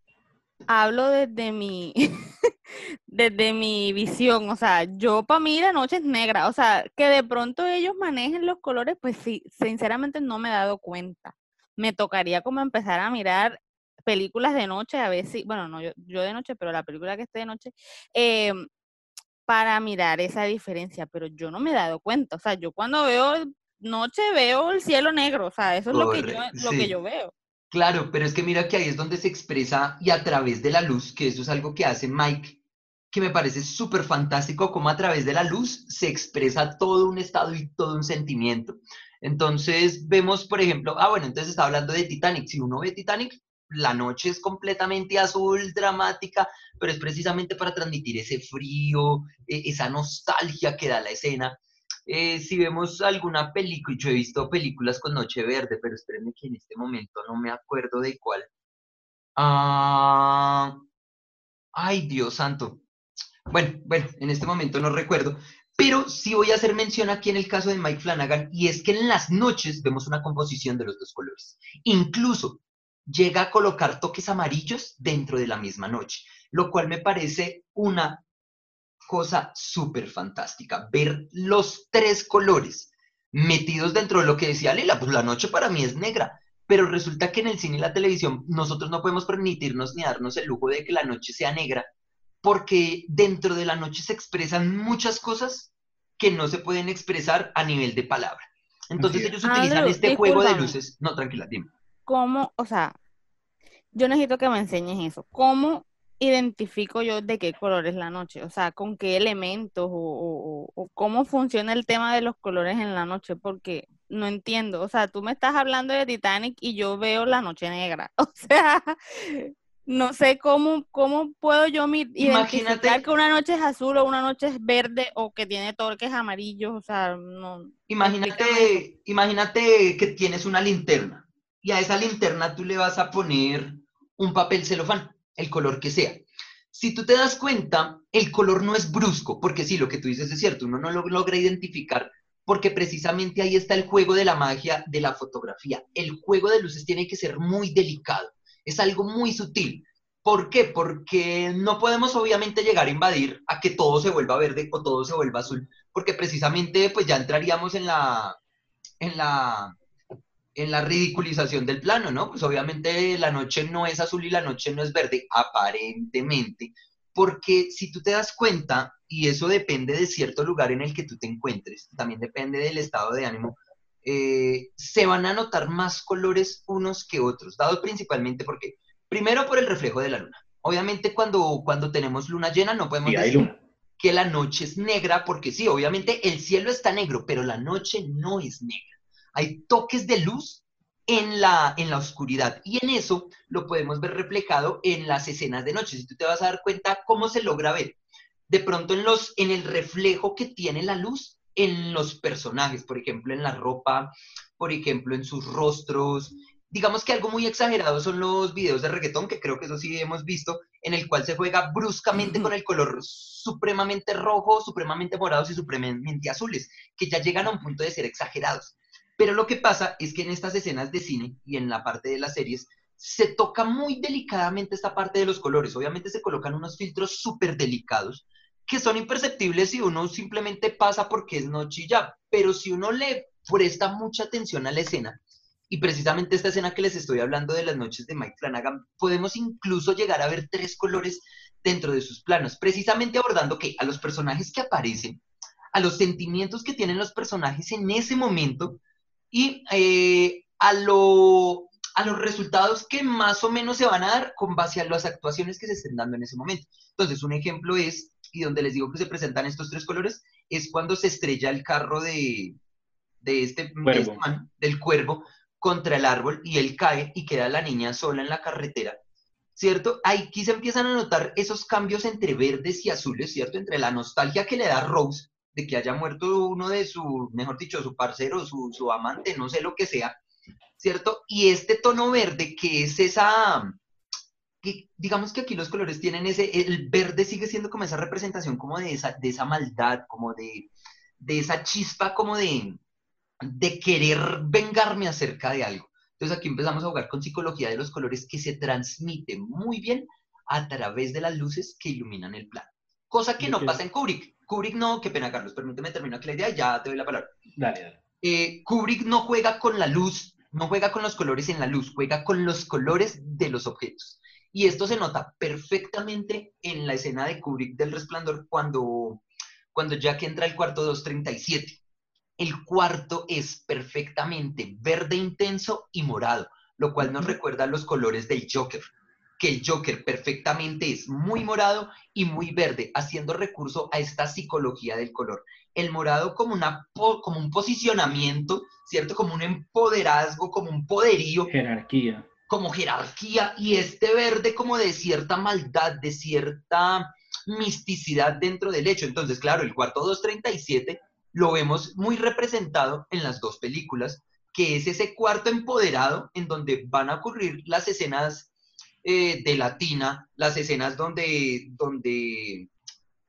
hablo desde mi, <laughs> desde mi visión, o sea, yo para mí la noche es negra, o sea, que de pronto ellos manejen los colores, pues sí, sinceramente no me he dado cuenta. Me tocaría como empezar a mirar películas de noche, a ver si, bueno, no yo, yo de noche, pero la película que esté de noche, em, para mirar esa diferencia, pero yo no me he dado cuenta, o sea, yo cuando veo noche veo el cielo negro, o sea, eso es lo que yo, lo que yo veo. Claro, pero es que mira que ahí es donde se expresa y a través de la luz, que eso es algo que hace Mike, que me parece súper fantástico, como a través de la luz se expresa todo un estado y todo un sentimiento. Entonces vemos, por ejemplo, ah, bueno, entonces está hablando de Titanic. Si uno ve Titanic, la noche es completamente azul, dramática, pero es precisamente para transmitir ese frío, e- esa nostalgia que da la escena. Eh, si vemos alguna película, yo he visto películas con Noche Verde, pero espérenme que en este momento no me acuerdo de cuál. Ah, ay, Dios santo. Bueno, bueno, en este momento no recuerdo, pero sí voy a hacer mención aquí en el caso de Mike Flanagan, y es que en las noches vemos una composición de los dos colores. Incluso llega a colocar toques amarillos dentro de la misma noche, lo cual me parece una cosa súper fantástica. Ver los tres colores metidos dentro de lo que decía Lila, pues la noche para mí es negra, pero resulta que en el cine y la televisión nosotros no podemos permitirnos ni darnos el lujo de que la noche sea negra, porque dentro de la noche se expresan muchas cosas que no se pueden expresar a nivel de palabra. Entonces ellos utilizan Andrew, este juego de luces. No, tranquila, dime. ¿Cómo, o sea, yo necesito que me enseñes eso? ¿Cómo identifico yo de qué color es la noche? O sea, ¿con qué elementos o, o- o- o cómo funciona el tema de los colores en la noche? Porque no entiendo. O sea, tú me estás hablando de Titanic y yo veo la noche negra. <laughs> O sea, no sé cómo, cómo puedo yo identificar Imagínate- que una noche es azul o una noche es verde o que tiene toques amarillos. O sea, no. explícame. Imagínate, imagínate que tienes una linterna y a esa linterna tú le vas a poner un papel celofán, el color que sea. Si tú te das cuenta, el color no es brusco, porque sí, lo que tú dices es cierto, uno no lo logra identificar, porque precisamente ahí está el juego de la magia de la fotografía. El juego de luces tiene que ser muy delicado, es algo muy sutil. ¿Por qué? Porque no podemos obviamente llegar a invadir a que todo se vuelva verde o todo se vuelva azul, porque precisamente pues ya entraríamos en la, en la, en la ridiculización del plano, ¿no? Pues obviamente la noche no es azul y la noche no es verde, aparentemente, porque si tú te das cuenta, y eso depende de cierto lugar en el que tú te encuentres, también depende del estado de ánimo, eh, se van a notar más colores unos que otros, dado principalmente porque, primero por el reflejo de la luna. Obviamente cuando, cuando tenemos luna llena no podemos decir luna. que la noche es negra, porque sí, obviamente el cielo está negro, pero la noche no es negra. Hay toques de luz en la, en la oscuridad y en eso lo podemos ver reflejado en las escenas de noche. Si tú te vas a dar cuenta cómo se logra ver, de pronto en, los, en el reflejo que tiene la luz en los personajes, por ejemplo, en la ropa, por ejemplo, en sus rostros, digamos que algo muy exagerado son los videos de reggaetón, que creo que eso sí hemos visto, en el cual se juega bruscamente con el color supremamente rojo, supremamente morados y supremamente azules, que ya llegan a un punto de ser exagerados. Pero lo que pasa es que en estas escenas de cine y en la parte de las series, se toca muy delicadamente esta parte de los colores. Obviamente se colocan unos filtros súper delicados que son imperceptibles si uno simplemente pasa porque es noche y ya. Pero si uno le presta mucha atención a la escena, y precisamente esta escena que les estoy hablando de las noches de Mike Flanagan, podemos incluso llegar a ver tres colores dentro de sus planos, precisamente abordando que a los personajes que aparecen, a los sentimientos que tienen los personajes en ese momento y eh, a, lo, a los resultados que más o menos se van a dar con base a las actuaciones que se estén dando en ese momento. Entonces, un ejemplo es, y donde les digo que se presentan estos tres colores, es cuando se estrella el carro de, de este, Cuervo. man, del cuervo, contra el árbol y él cae y queda la niña sola en la carretera, ¿cierto? Aquí se empiezan a notar esos cambios entre verdes y azules, ¿cierto? Entre la nostalgia que le da Rose de que haya muerto uno de su, mejor dicho, su parcero, su, su amante, no sé lo que sea, ¿cierto? Y este tono verde que es esa, que digamos que aquí los colores tienen ese, el verde sigue siendo como esa representación como de esa, de esa maldad, como de, de esa chispa como de, de querer vengarme acerca de algo. Entonces aquí empezamos a jugar con psicología de los colores que se transmite muy bien a través de las luces que iluminan el plano. Cosa que no pasa en Kubrick. Kubrick no, qué pena Carlos, permíteme terminar aquí la idea y ya te doy la palabra. Dale, dale. Eh, Kubrick no juega con la luz, no juega con los colores en la luz, juega con los colores de los objetos. Y esto se nota perfectamente en la escena de Kubrick del resplandor cuando, cuando Jack entra al cuarto 237. El cuarto es perfectamente verde intenso y morado, lo cual nos recuerda los colores del Joker, que el Joker perfectamente es muy morado y muy verde, haciendo recurso a esta psicología del color. El morado como, una, como un posicionamiento, ¿cierto? Como un empoderazgo, como un poderío, Jerarquía. como jerarquía, y este verde como de cierta maldad, de cierta misticidad dentro del hecho. Entonces, claro, el cuarto 237 lo vemos muy representado en las dos películas, que es ese cuarto empoderado en donde van a ocurrir las escenas eh, de Latina, las escenas donde, donde,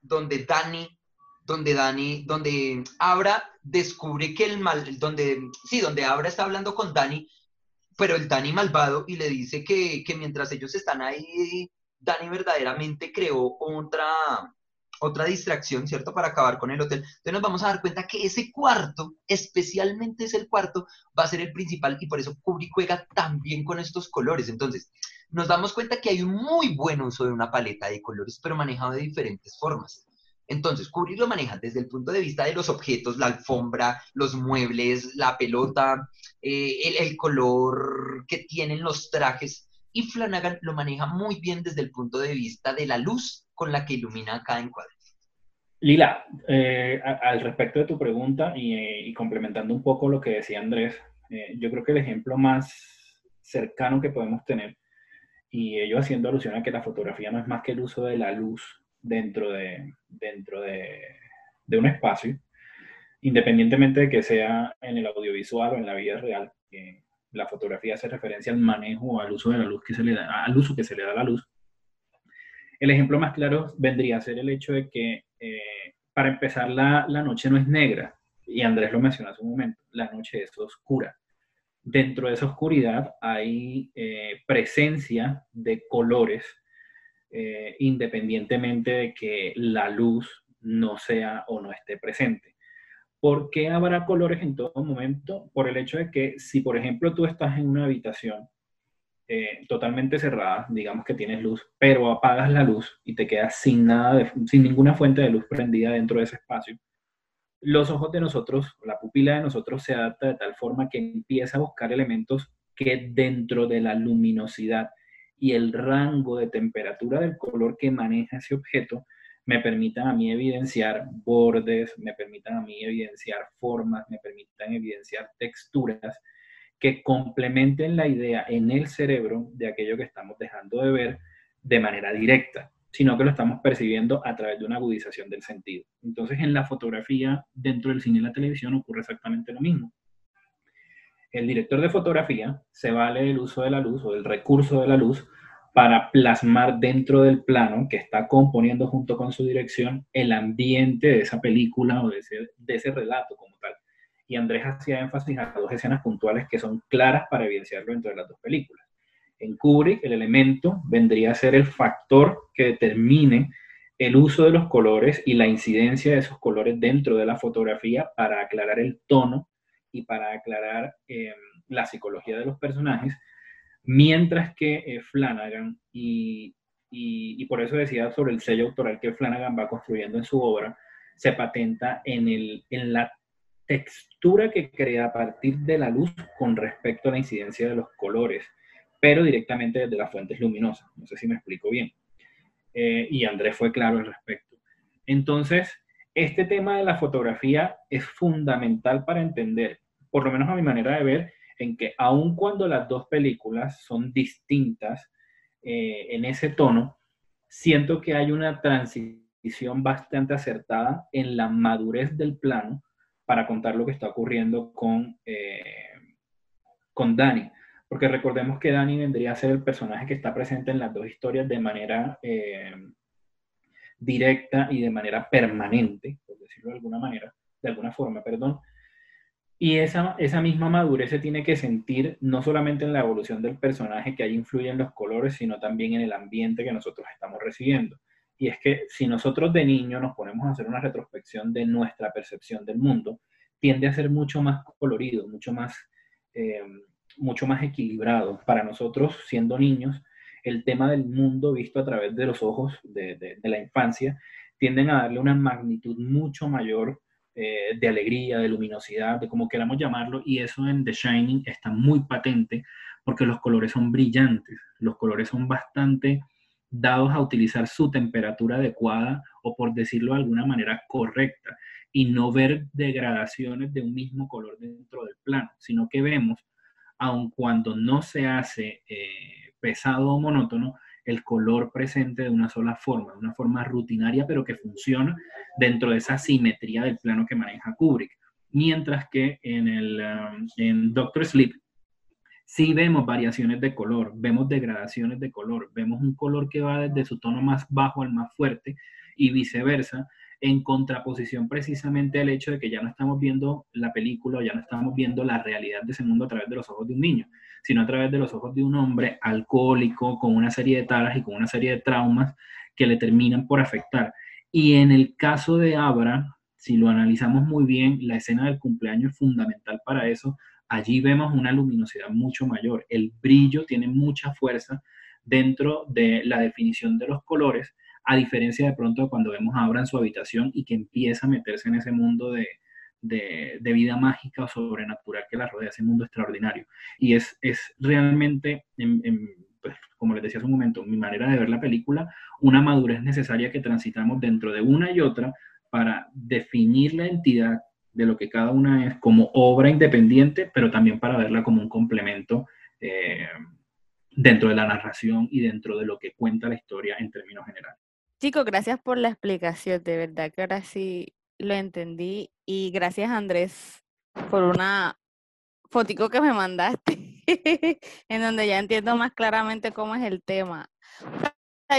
donde Dani, donde Dani, donde Abra descubre que el mal, donde, sí, donde Abra está hablando con Dani, pero el Dani malvado y le dice que, que mientras ellos están ahí, Dani verdaderamente creó otra, otra distracción, ¿cierto? Para acabar con el hotel. Entonces nos vamos a dar cuenta que ese cuarto, especialmente ese cuarto, va a ser el principal y por eso Kubrick juega tan bien con estos colores. Entonces, nos damos cuenta que hay un muy buen uso de una paleta de colores, pero manejado de diferentes formas. Entonces, Kubrick lo maneja desde el punto de vista de los objetos, la alfombra, los muebles, la pelota, eh, el, color que tienen los trajes, y Flanagan lo maneja muy bien desde el punto de vista de la luz con la que ilumina cada encuadre. Lila, eh, al respecto de tu pregunta y, y complementando un poco lo que decía Andrés, eh, yo creo que el ejemplo más cercano que podemos tener, y ello haciendo alusión a que la fotografía no es más que el uso de la luz dentro de, dentro de, de un espacio, independientemente de que sea en el audiovisual o en la vida real, que la fotografía hace referencia al manejo al uso de la luz que se le da, al uso que se le da a la luz. El ejemplo más claro vendría a ser el hecho de que, eh, para empezar, la, la noche no es negra, y Andrés lo mencionó hace un momento, la noche es oscura. Dentro de esa oscuridad hay eh, presencia de colores, eh, independientemente de que la luz no sea o no esté presente. ¿Por qué habrá colores en todo momento? Por el hecho de que si, por ejemplo, tú estás en una habitación eh, totalmente cerrada, digamos que tienes luz, pero apagas la luz y te quedas sin nada, sin ninguna fuente de luz prendida dentro de ese espacio, los ojos de nosotros, la pupila de nosotros se adapta de tal forma que empieza a buscar elementos que dentro de la luminosidad y el rango de temperatura del color que maneja ese objeto me permitan a mí evidenciar bordes, me permitan a mí evidenciar formas, me permitan evidenciar texturas que complementen la idea en el cerebro de aquello que estamos dejando de ver de manera directa, sino que lo estamos percibiendo a través de una agudización del sentido. Entonces, en la fotografía, dentro del cine y la televisión, ocurre exactamente lo mismo. El director de fotografía se vale del uso de la luz o del recurso de la luz para plasmar dentro del plano que está componiendo junto con su dirección el ambiente de esa película o de ese, relato como tal. Y Andrés hacía énfasis a dos escenas puntuales que son claras para evidenciarlo entre las dos películas. En Kubrick, el elemento vendría a ser el factor que determine el uso de los colores y la incidencia de esos colores dentro de la fotografía para aclarar el tono y para aclarar eh, la psicología de los personajes, Mientras que eh, Flanagan, y, por eso decía sobre el sello autoral que Flanagan va construyendo en su obra, se patenta en, el, en la textura que crea a partir de la luz con respecto a la incidencia de los colores, pero directamente desde las fuentes luminosas. No sé si me explico bien. Eh, y Andrés fue claro al respecto. Entonces, este tema de la fotografía es fundamental para entender, por lo menos a mi manera de ver, en que aun cuando las dos películas son distintas eh, en ese tono, siento que hay una transición bastante acertada en la madurez del plano para contar lo que está ocurriendo con, eh, con Dani. Porque recordemos que Dani vendría a ser el personaje que está presente en las dos historias de manera eh, directa y de manera permanente, por decirlo de alguna manera, de alguna forma, perdón, y esa, esa misma madurez se tiene que sentir no solamente en la evolución del personaje, que ahí influyen los colores, sino también en el ambiente que nosotros estamos recibiendo. Y es que si nosotros de niño nos ponemos a hacer una retrospección de nuestra percepción del mundo, tiende a ser mucho más colorido, mucho más, eh, mucho más equilibrado. Para nosotros, siendo niños, el tema del mundo visto a través de los ojos de, la infancia tienden a darle una magnitud mucho mayor eh, de alegría, de luminosidad, de como queramos llamarlo, y eso en The Shining está muy patente porque los colores son brillantes, los colores son bastante dados a utilizar su temperatura adecuada o por decirlo de alguna manera correcta y no ver degradaciones de un mismo color dentro del plano, sino que vemos, aun cuando no se hace eh, pesado o monótono, el color presente de una sola forma, de una forma rutinaria, pero que funciona dentro de esa simetría del plano que maneja Kubrick. Mientras que en, el, um, en Doctor Sleep sí vemos variaciones de color, vemos degradaciones de color, vemos un color que va desde su tono más bajo al más fuerte y viceversa, en contraposición precisamente al hecho de que ya no estamos viendo la película, ya no estamos viendo la realidad de ese mundo a través de los ojos de un niño, sino a través de los ojos de un hombre alcohólico, con una serie de taras y con una serie de traumas que le terminan por afectar. Y en el caso de Abra, si lo analizamos muy bien, la escena del cumpleaños es fundamental para eso. Allí vemos una luminosidad mucho mayor. El brillo tiene mucha fuerza dentro de la definición de los colores a diferencia de pronto cuando vemos a Abra en su habitación y que empieza a meterse en ese mundo de, vida mágica o sobrenatural que la rodea, ese mundo extraordinario. Y es, es realmente, pues, como les decía hace un momento, mi manera de ver la película, una madurez necesaria que transitamos dentro de una y otra para definir la entidad de lo que cada una es como obra independiente, pero también para verla como un complemento eh, dentro de la narración y dentro de lo que cuenta la historia en términos generales. Chicos, gracias por la explicación, de verdad que ahora sí lo entendí y gracias Andrés por una fotico que me mandaste <laughs> en donde ya entiendo más claramente cómo es el tema.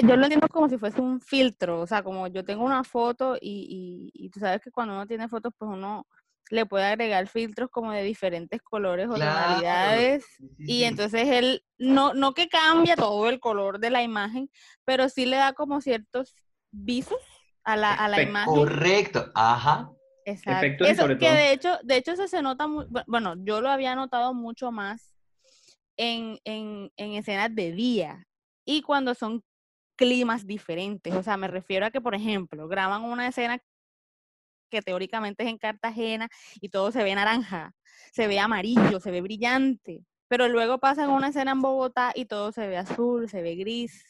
yo lo entiendo como si fuese un filtro, o sea, como yo tengo una foto y tú sabes que cuando uno tiene fotos, pues uno le puede agregar filtros como de diferentes colores o tonalidades y entonces él no no que cambia todo el color de la imagen, pero sí le da como ciertos visos a la, a la imagen. Correcto, ajá. Exacto. Eso, que de hecho, de hecho eso se nota muy, bueno, yo lo había notado mucho más en, en, en escenas de día y cuando son climas diferentes. O sea, me refiero a que, por ejemplo, graban una escena que teóricamente es en Cartagena y todo se ve naranja, se ve amarillo, se ve brillante, pero luego pasan una escena en Bogotá y todo se ve azul, se ve gris.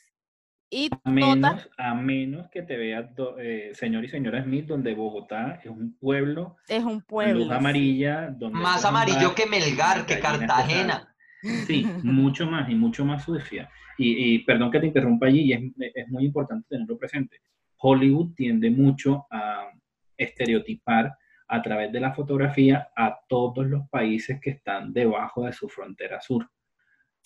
Y A notas, menos, a menos que te veas, do- eh, señor y señora Smith, donde Bogotá es un pueblo es un pueblo. luz amarilla, donde Más amarillo que Melgar, que Cartagena. Sí, <laughs> mucho más y mucho más sucia. Y, y perdón que te interrumpa allí, y es, es muy importante tenerlo presente. Hollywood tiende mucho a estereotipar a través de la fotografía a todos los países que están debajo de su frontera sur.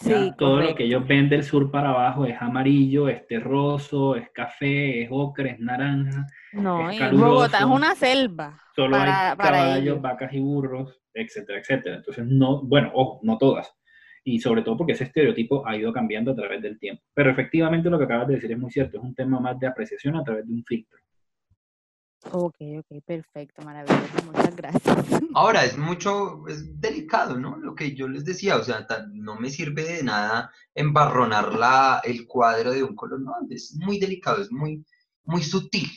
¿ya? Sí, Todo lo que ellos ven del sur para abajo es amarillo, es terroso, es café, es ocre, es naranja. No, es Bogotá es una selva. Solo Para- hay caballos, vacas y burros, etcétera, etcétera. Entonces, no, bueno, ojo, no todas. Y sobre todo porque ese estereotipo ha ido cambiando a través del tiempo. Pero efectivamente lo que acabas de decir es muy cierto, es un tema más de apreciación a través de un filtro. Ok, ok, perfecto, maravilloso. Muchas gracias. <laughs> Ahora, es mucho, es delicado, ¿no? Lo que yo les decía, o sea, no me sirve de nada embarronar la, el cuadro de un color, no, es muy delicado, es muy, muy sutil.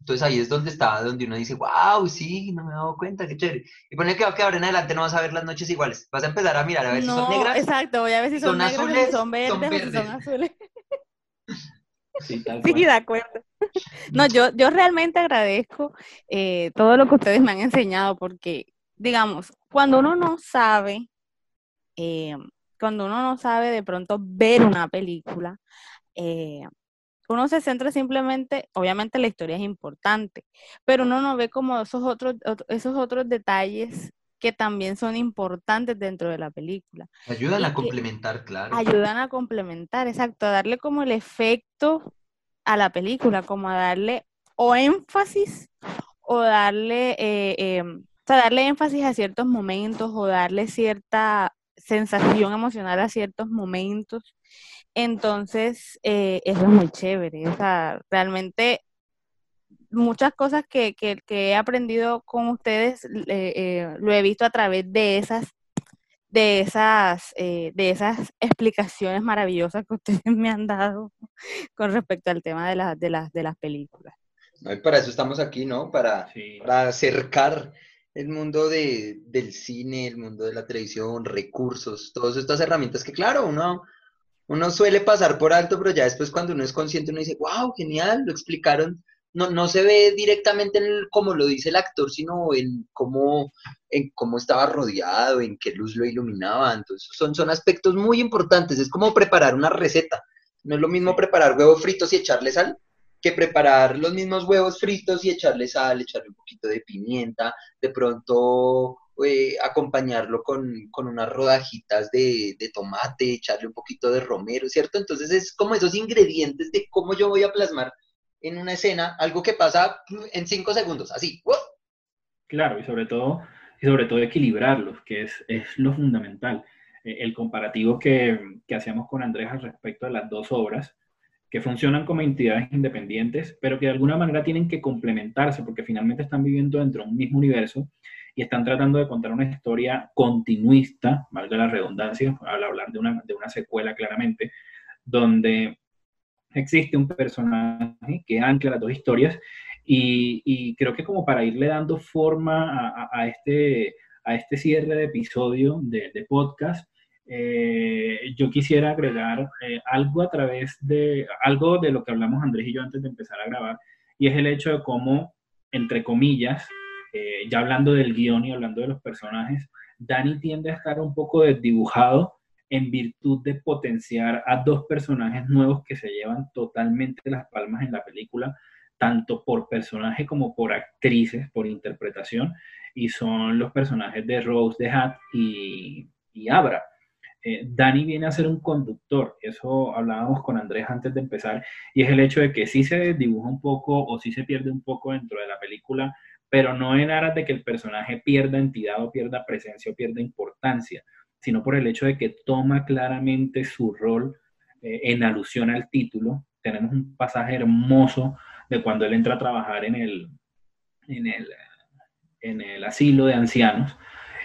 Entonces ahí es donde está, donde uno dice, wow, sí, no me he dado cuenta, qué chévere. Y pone que, que ahora en adelante no vas a ver las noches iguales, vas a empezar a mirar a ver si son negras. exacto, voy a ver si son, son negras, si azules, son son verdes, o si son verdes. azules. <laughs> <laughs> Sí, tal Sí, de acuerdo. No, yo, yo realmente agradezco eh, todo lo que ustedes me han enseñado porque, digamos, cuando uno no sabe, eh, cuando uno no sabe de pronto ver una película, eh, uno se centra simplemente, obviamente la historia es importante, pero uno no ve como esos otros, ot- esos otros detalles que también son importantes dentro de la película Ayudan y a complementar, claro. ayudan a complementar, exacto, a darle como el efecto a la película, como a darle o énfasis o darle, eh, eh, o sea, darle énfasis a ciertos momentos o darle cierta sensación emocional a ciertos momentos. Entonces, eh, eso es muy chévere. O sea, realmente muchas cosas que, que- he aprendido con ustedes eh, eh, lo he visto a través de esas de esas, eh, de esas explicaciones maravillosas que ustedes <laughs> me han dado con respecto al tema de, las de, las, de las películas. No, y para eso estamos aquí, ¿no? Para, Sí. para acercar el mundo de, del cine, el mundo de la televisión, recursos, todas estas herramientas que, claro, uno, uno suele pasar por alto, pero ya después cuando uno es consciente, uno dice, wow, genial, lo explicaron. No, no se ve directamente en el- como lo dice el actor, sino en cómo, en cómo estaba rodeado, en qué luz lo iluminaba. Entonces, son, son aspectos muy importantes. Es como preparar una receta. No es lo mismo preparar huevos fritos y echarle sal que preparar los mismos huevos fritos y echarle sal, echarle un poquito de pimienta, de pronto eh, acompañarlo con, con unas rodajitas de, de tomate, echarle un poquito de romero, ¿cierto? Entonces es como esos ingredientes de cómo yo voy a plasmar en una escena algo que pasa en cinco segundos, así. ¡wow! Claro, y sobre todo, y sobre todo equilibrarlos, que es, es lo fundamental. Eh, el comparativo que, que hacíamos con Andrés al respecto de las dos obras, que funcionan como entidades independientes, pero que de alguna manera tienen que complementarse, porque finalmente están viviendo dentro de un mismo universo y están tratando de contar una historia continuista, valga la redundancia, al hablar de una, de una secuela claramente, donde existe un personaje que ancla las dos historias y, creo que como para irle dando forma a, este, a este cierre de episodio de, de podcast, eh, yo quisiera agregar eh, algo a través de, algo de lo que hablamos Andrés y yo antes de empezar a grabar, y es el hecho de cómo, entre comillas, eh, ya hablando del guion y hablando de los personajes, Dani tiende a estar un poco desdibujado en virtud de potenciar a dos personajes nuevos que se llevan totalmente las palmas en la película, tanto por personaje como por actrices, por interpretación, y son los personajes de Rose the Hat y, y Abra. Eh, Dani viene a ser un conductor, eso hablábamos con Andrés antes de empezar, y es el hecho de que sí se dibuja un poco o sí se pierde un poco dentro de la película, pero no en aras de que el personaje pierda entidad o pierda presencia o pierda importancia, sino por el hecho de que toma claramente su rol eh, en alusión al título. Tenemos un pasaje hermoso de cuando él entra a trabajar en el, en el, en el asilo de ancianos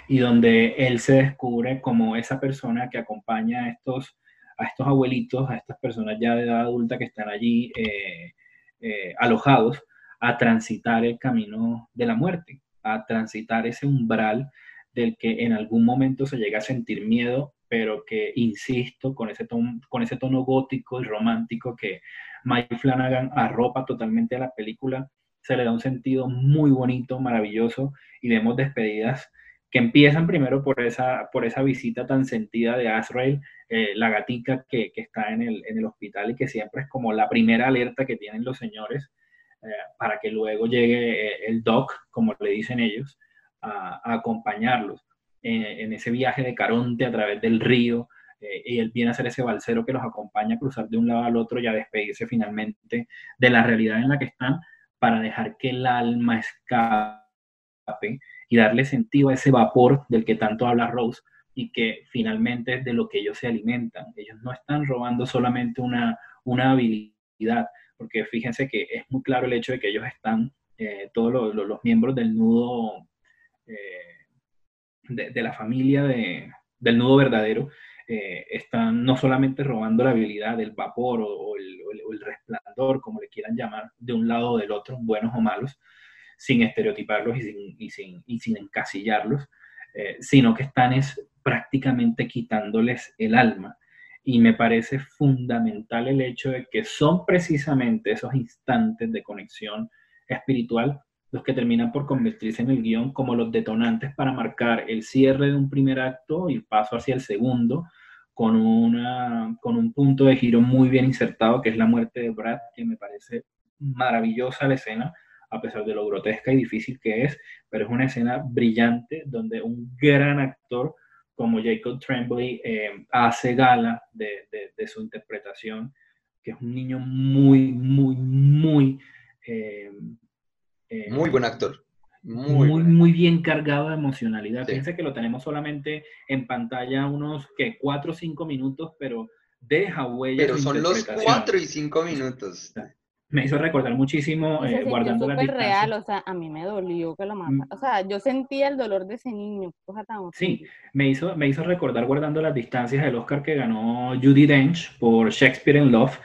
y donde él se descubre como esa persona que acompaña a estos, a estos abuelitos, a estas personas ya de edad adulta que están allí eh, eh, alojados, a transitar el camino de la muerte, a transitar ese umbral del que en algún momento se llega a sentir miedo pero que, insisto, con ese, tono, gótico y romántico que Mike Flanagan arropa totalmente a la película, se le da un sentido muy bonito, maravilloso, y vemos despedidas que empiezan primero por esa, visita tan sentida de Azrael, eh, la gatica que, está en el, en el, hospital y que siempre es como la primera alerta que tienen los señores eh, para que luego llegue eh, el doc, como le dicen ellos, acompañarlos en, ese viaje de Caronte a través del río. y él viene a ser ese balsero que los acompaña a cruzar de un lado al otro y a despedirse finalmente de la realidad en la que están para dejar que el alma escape y darle sentido a ese vapor del que tanto habla Rose y que finalmente es de lo que ellos se alimentan. Ellos no están robando solamente una, una habilidad, porque fíjense que es muy claro el hecho de que ellos están, eh, todos los, los, miembros del nudo, eh, de, la familia de, del nudo verdadero, eh, están no solamente robando la habilidad del vapor o, o, el, o, el, resplandor, como le quieran llamar, de un lado o del otro, buenos o malos, sin estereotiparlos y sin, y sin, y sin encasillarlos, eh, sino que están es prácticamente quitándoles el alma. Y me parece fundamental el hecho de que son precisamente esos instantes de conexión espiritual los que terminan por convertirse en el guion como los detonantes para marcar el cierre de un primer acto y el paso hacia el segundo, con, una, con un punto de giro muy bien insertado, que es la muerte de Brad, que me parece maravillosa la escena, a pesar de lo grotesca y difícil que es, pero es una escena brillante donde un gran actor como Jacob Tremblay eh, hace gala de, su interpretación, que es un niño muy, muy, muy... Eh, eh, muy buen actor. Muy, muy, muy, bien cargado de emocionalidad. Sí. Fíjense que lo tenemos solamente en pantalla unos que cuatro o cinco minutos, pero deja huella. Pero son los cuatro y cinco minutos me hizo recordar muchísimo se eh, guardando las distancias. real, o sea, a mí me dolió que lo mataran. O sea, yo sentía el dolor de ese niño. Cosa tan sí, me hizo, me hizo recordar guardando las distancias el Oscar que ganó Judy Dench por Shakespeare in Love,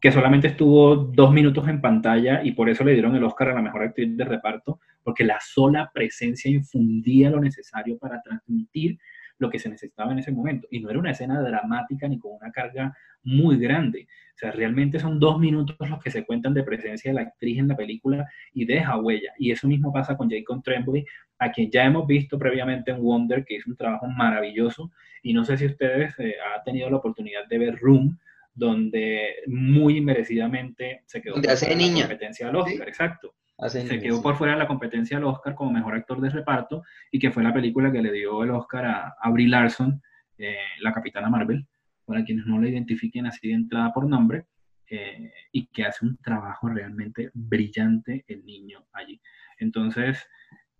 que solamente estuvo dos minutos en pantalla y por eso le dieron el Oscar a la mejor actriz de reparto, porque la sola presencia infundía lo necesario para transmitir lo que se necesitaba en ese momento. Y no era una escena dramática ni con una carga muy grande. O sea, realmente son dos minutos los que se cuentan de presencia de la actriz en la película y deja huella. Y eso mismo pasa con Jacob Tremblay, a quien ya hemos visto previamente en Wonder, que hizo un trabajo maravilloso. Y no sé si ustedes eh, han tenido la oportunidad de ver Room, donde muy merecidamente se quedó por fuera de la competencia del Oscar, ¿Sí? exacto. Hace se quedó por fuera de la competencia del Oscar como mejor actor de reparto y que fue la película que le dio el Oscar a, a Brie Larson, eh, la capitana Marvel, para quienes no la identifiquen así de entrada por nombre, eh, y que hace un trabajo realmente brillante el niño allí. Entonces,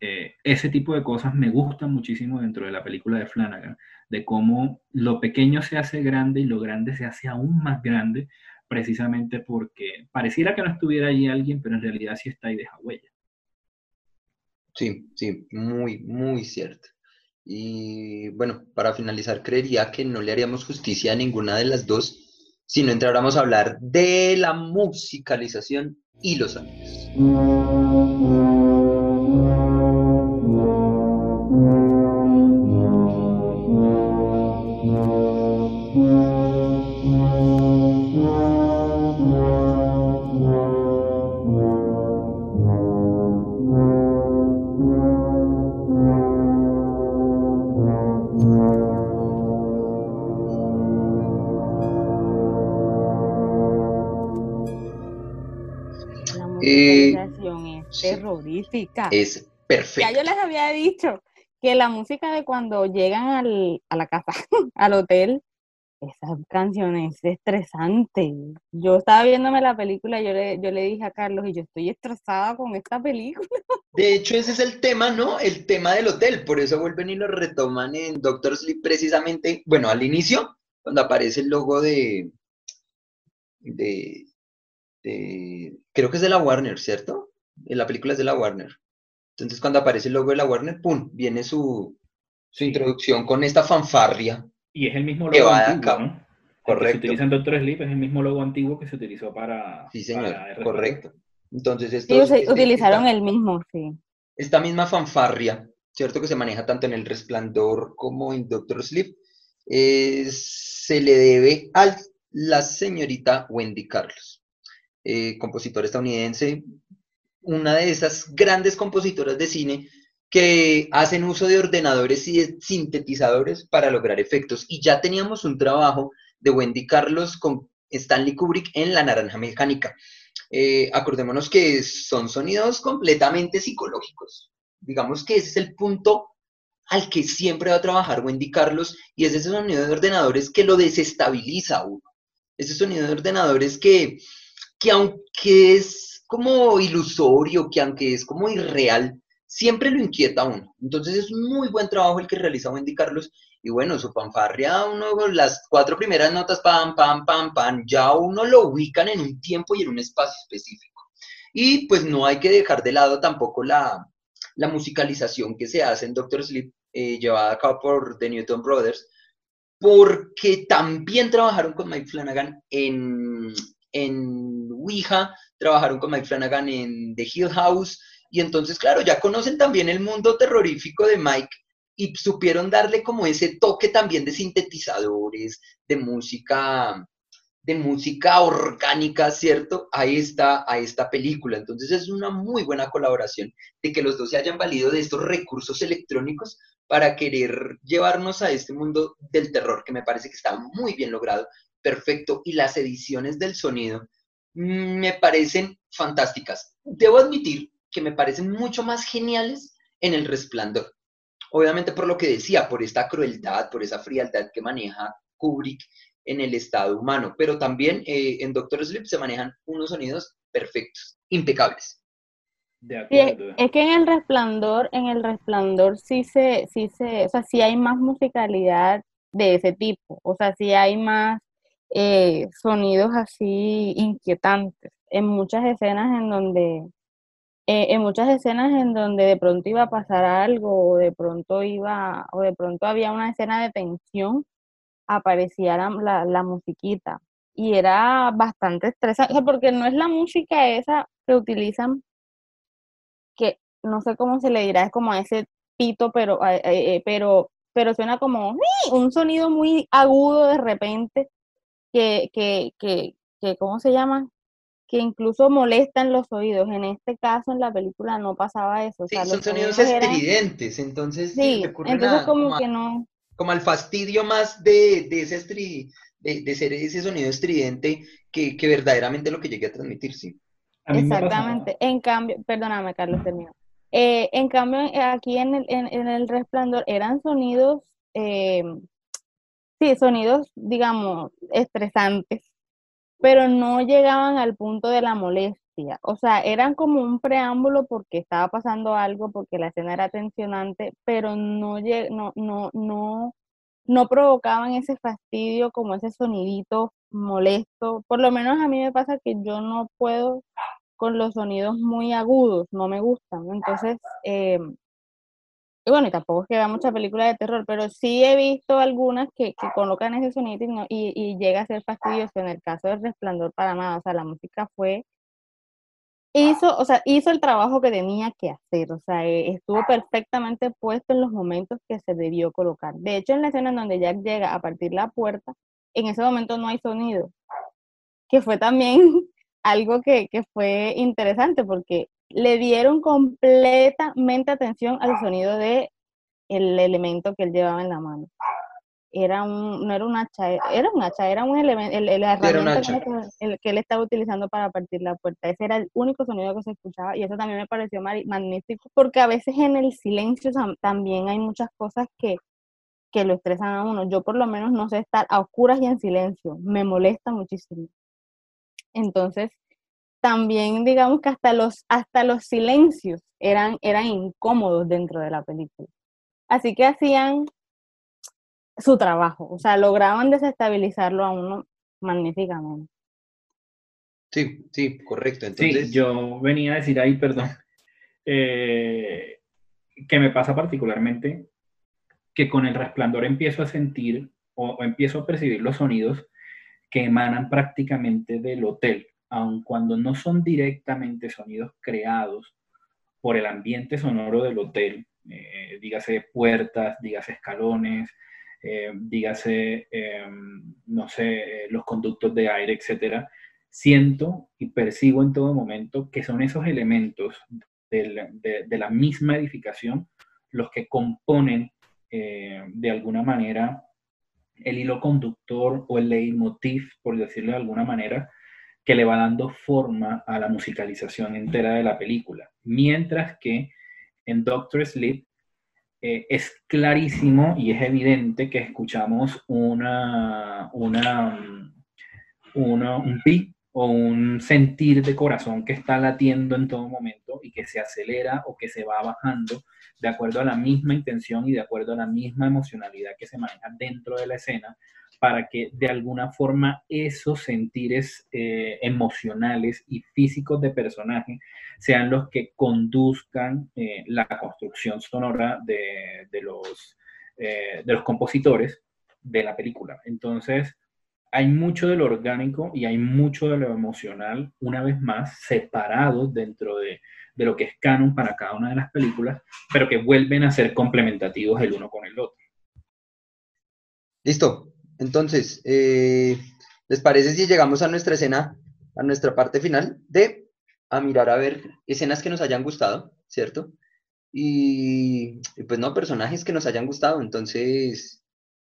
eh, ese tipo de cosas me gustan muchísimo dentro de la película de Flanagan, de cómo lo pequeño se hace grande y lo grande se hace aún más grande precisamente porque pareciera que no estuviera allí alguien, pero en realidad sí está y deja huella. Sí, sí, muy, muy cierto. Y bueno, para finalizar, creería que no le haríamos justicia a ninguna de las dos si no entráramos a hablar de la musicalización y los sonidos. Terrorífica. Es perfecto. Ya yo les había dicho que la música de cuando llegan al, a la casa, <laughs> al hotel, esa canción es estresante. Yo estaba viéndome la película, yo le, yo le dije a Carlos, y yo estoy estresada con esta película. <laughs> De hecho, ese es el tema, ¿no? El tema del hotel, por eso vuelven y lo retoman en Doctor Sleep precisamente, bueno, al inicio, cuando aparece el logo de, de, de creo que es de la Warner, ¿cierto? En la película es de la Warner. Entonces, cuando aparece el logo de la Warner, ¡pum! Viene su, su introducción con esta fanfarria. Y es el mismo logo antiguo, ¿no? Correcto. se utiliza en Doctor Sleep es el mismo logo antiguo que se utilizó para. Sí, señor, para correcto. Entonces, estos, sí, este, utilizaron esta, el mismo, sí. Esta misma fanfarria, ¿cierto? Que se maneja tanto en El Resplandor como en Doctor Sleep, eh, se le debe a la señorita Wendy Carlos, eh, compositora estadounidense, una de esas grandes compositoras de cine que hacen uso de ordenadores y de sintetizadores para lograr efectos. Y ya teníamos un trabajo de Wendy Carlos con Stanley Kubrick en La Naranja Mecánica. Eh, acordémonos que son sonidos completamente psicológicos. Digamos que ese es el punto al que siempre va a trabajar Wendy Carlos y es ese sonido de ordenadores que lo desestabiliza a uno. Ese sonido de ordenadores que, que aunque es como ilusorio, que aunque es como irreal, siempre lo inquieta a uno. Entonces es muy buen trabajo el que realiza Wendy Carlos. Y bueno, su fanfarria, uno, las cuatro primeras notas, pam, pam, pam, pam, ya uno lo ubican en un tiempo y en un espacio específico. Y pues no hay que dejar de lado tampoco la, la musicalización que se hace en Doctor Sleep, eh, llevada a cabo por The Newton Brothers, porque también trabajaron con Mike Flanagan en, en Ouija, trabajaron con Mike Flanagan en The Hill House, y entonces, claro, ya conocen también el mundo terrorífico de Mike y supieron darle como ese toque también de sintetizadores, de música, de música orgánica, ¿cierto? A esta, a esta película. Entonces es una muy buena colaboración de que los dos se hayan valido de estos recursos electrónicos para querer llevarnos a este mundo del terror, que me parece que está muy bien logrado, perfecto, y las ediciones del sonido me parecen fantásticas. Debo admitir que me parecen mucho más geniales en El Resplandor. Obviamente por lo que decía, por esta crueldad, por esa frialdad que maneja Kubrick en el estado humano, pero también eh, en Doctor Sleep se manejan unos sonidos perfectos, impecables. es que en el resplandor, en el resplandor sí se, sí se, o sea, sí hay más musicalidad de ese tipo, o sea, sí hay más eh, sonidos así inquietantes. En muchas escenas en donde eh, en muchas escenas en donde de pronto iba a pasar algo o de pronto iba o de pronto había una escena de tensión aparecía la, la, musiquita. Y era bastante estresante porque no es la música esa que utilizan que no sé cómo se le dirá es como ese pito pero eh, eh, pero pero suena como un sonido muy agudo de repente que que que, que ¿cómo se llama? que incluso molestan los oídos. En este caso, en la película no pasaba eso. sí, son sonidos estridentes, entonces sí, entonces como, que no. Como al fastidio más de, de ese de, ser ese sonido estridente que, que verdaderamente lo que llegue a transmitir, sí. Exactamente. En cambio, perdóname, Carlos, termino. Eh, en cambio, eh, aquí en el, en, el resplandor eran sonidos, eh, sí, sonidos, digamos, estresantes, pero no llegaban al punto de la molestia. O sea, eran como un preámbulo porque estaba pasando algo, porque la escena era tensionante, pero no, no, no, no, no provocaban ese fastidio como ese sonidito molesto. Por lo menos a mí me pasa que yo no puedo con los sonidos muy agudos, no me gustan. Entonces, eh, y bueno, y tampoco es que vea mucha película de terror, pero sí he visto algunas que, que colocan ese sonido y, y, llega a ser fastidioso. En el caso del Resplandor, para nada. O sea, la música fue. Hizo, o sea, hizo el trabajo que tenía que hacer. O sea, e, estuvo perfectamente puesto en los momentos que se debió colocar. De hecho, en la escena en donde Jack llega a partir la puerta, en ese momento no hay sonido. Que fue también <laughs> algo que, que fue interesante porque le dieron completamente atención al sonido de el elemento que él llevaba en la mano. Era un, no era un hacha, era un hacha, era un elemento, el, herramienta que, él estaba utilizando para partir la puerta. Ese era el único sonido que se escuchaba y eso también me pareció magnífico porque a veces en el silencio también hay muchas cosas que, que lo estresan a uno. Yo por lo menos no sé estar a oscuras y en silencio, me molesta muchísimo. Entonces, también digamos que hasta los, hasta los silencios eran, eran incómodos dentro de la película. Así que hacían su trabajo, o sea, lograban desestabilizarlo a uno magníficamente. Sí, sí, correcto. Entonces... Sí, yo venía a decir ahí, perdón, <laughs> eh, que me pasa particularmente que con el resplandor empiezo a sentir o empiezo a percibir los sonidos que emanan prácticamente del hotel aun cuando no son directamente sonidos creados por el ambiente sonoro del hotel, eh, dígase puertas, dígase escalones, eh, dígase, em, no sé, eh, los conductos de aire, etcétera, siento y percibo en todo momento que son esos elementos de la, misma edificación los que componen eh, de alguna manera el hilo conductor o el leitmotiv, por decirlo de alguna manera, que le va dando forma a la musicalización entera de la película. Mientras que en Doctor Sleep eh, es clarísimo y es evidente que escuchamos una, una, una, un beat o un sentir de corazón que está latiendo en todo momento y que se acelera o que se va bajando de acuerdo a la misma intención y de acuerdo a la misma emocionalidad que se maneja dentro de la escena para que de alguna forma esos sentires eh, emocionales y físicos de personaje sean los que conduzcan eh, la construcción sonora de, los, eh, de los compositores de la película. Entonces, hay mucho de lo orgánico y hay mucho de lo emocional, una vez más, separados dentro de, lo que es canon para cada una de las películas, pero que vuelven a ser complementativos el uno con el otro. Listo. Entonces, eh, ¿les parece si llegamos a nuestra escena, a nuestra parte final de a mirar a ver escenas que nos hayan gustado, ¿cierto? Y, pues no, personajes que nos hayan gustado. Entonces,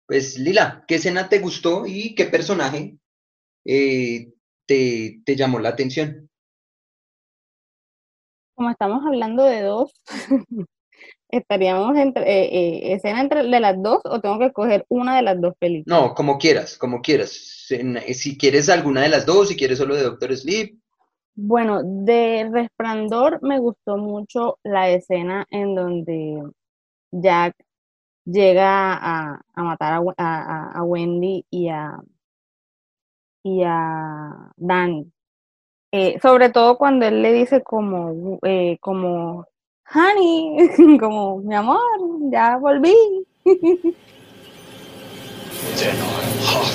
pues Lila, ¿qué escena te gustó y qué personaje eh, te, llamó la atención? Como estamos hablando de dos, <laughs> ¿estaríamos entre eh, eh, escena entre de las dos o tengo que escoger una de las dos películas? No, como quieras, como quieras. Si quieres alguna de las dos, si quieres solo de Doctor Sleep. Bueno, de Resplandor me gustó mucho la escena en donde Jack llega a, matar a, Wendy y a, y a Danny. Eh, sobre todo cuando él le dice como, como, honey, <laughs> como, mi amor, ya volví. <laughs> Then I'll huff,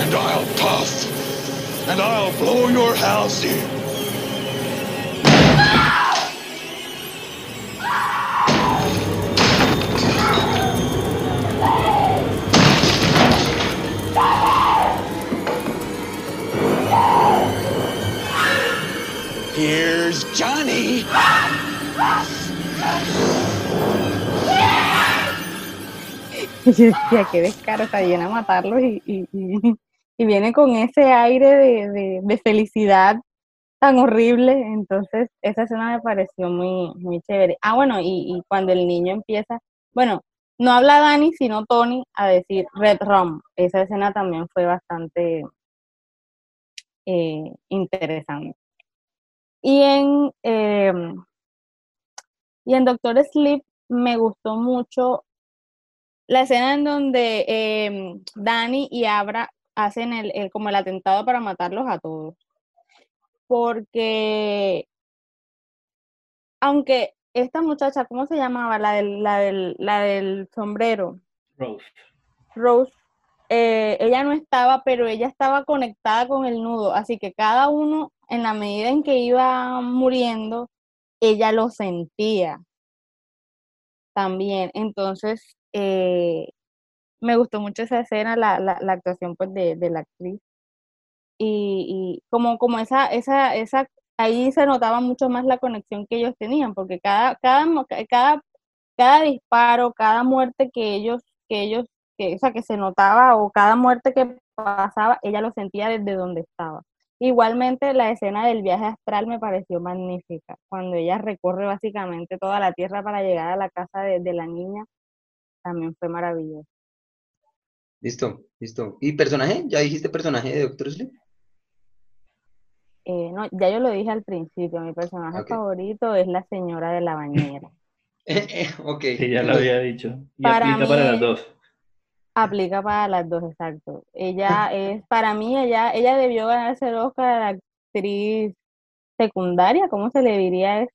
and I'll puff, and I'll blow your house in. Here's Johnny. Y <laughs> yo decía, qué descaro, está llena a matarlos y, y, y, viene con ese aire de, de, de, felicidad tan horrible. Entonces, esa escena me pareció muy, muy chévere. Ah, bueno, y, y cuando el niño empieza, bueno, no habla Dani, sino Tony a decir Red Rum. Esa escena también fue bastante eh, interesante. Y en, em, y en Doctor Sleep me gustó mucho la escena en donde eh, Dani y Abra hacen el, como el atentado para matarlos a todos. Porque aunque esta muchacha, ¿cómo se llamaba? La del, la del, la del sombrero. Rose. Rose. Eh, ella no estaba, pero ella estaba conectada con el nudo, así que cada uno en la medida en que iba muriendo, ella lo sentía también. Entonces, eh, me gustó mucho esa escena, la, actuación pues de, la actriz. Y, como, como esa, esa, esa, ahí se notaba mucho más la conexión que ellos tenían, porque cada, cada, cada, cada disparo, cada muerte que ellos, que ellos, que, o sea, que se notaba, o cada muerte que pasaba, ella lo sentía desde donde estaba. Igualmente la escena del viaje astral me pareció magnífica, cuando ella recorre básicamente toda la tierra para llegar a la casa de, la niña, también fue maravilloso. Listo, listo. ¿Y personaje? ¿Ya dijiste personaje de Doctor Sleep? Eh, no, ya yo lo dije al principio, mi personaje favorito es la señora de la bañera. <laughs> ok. Sí, ya lo había dicho. Y aplica para las dos. Aplica para las dos, exacto. Ella <laughs> es, para mí, ella, ella debió ganarse el Oscar a la actriz secundaria, ¿cómo se le diría eso?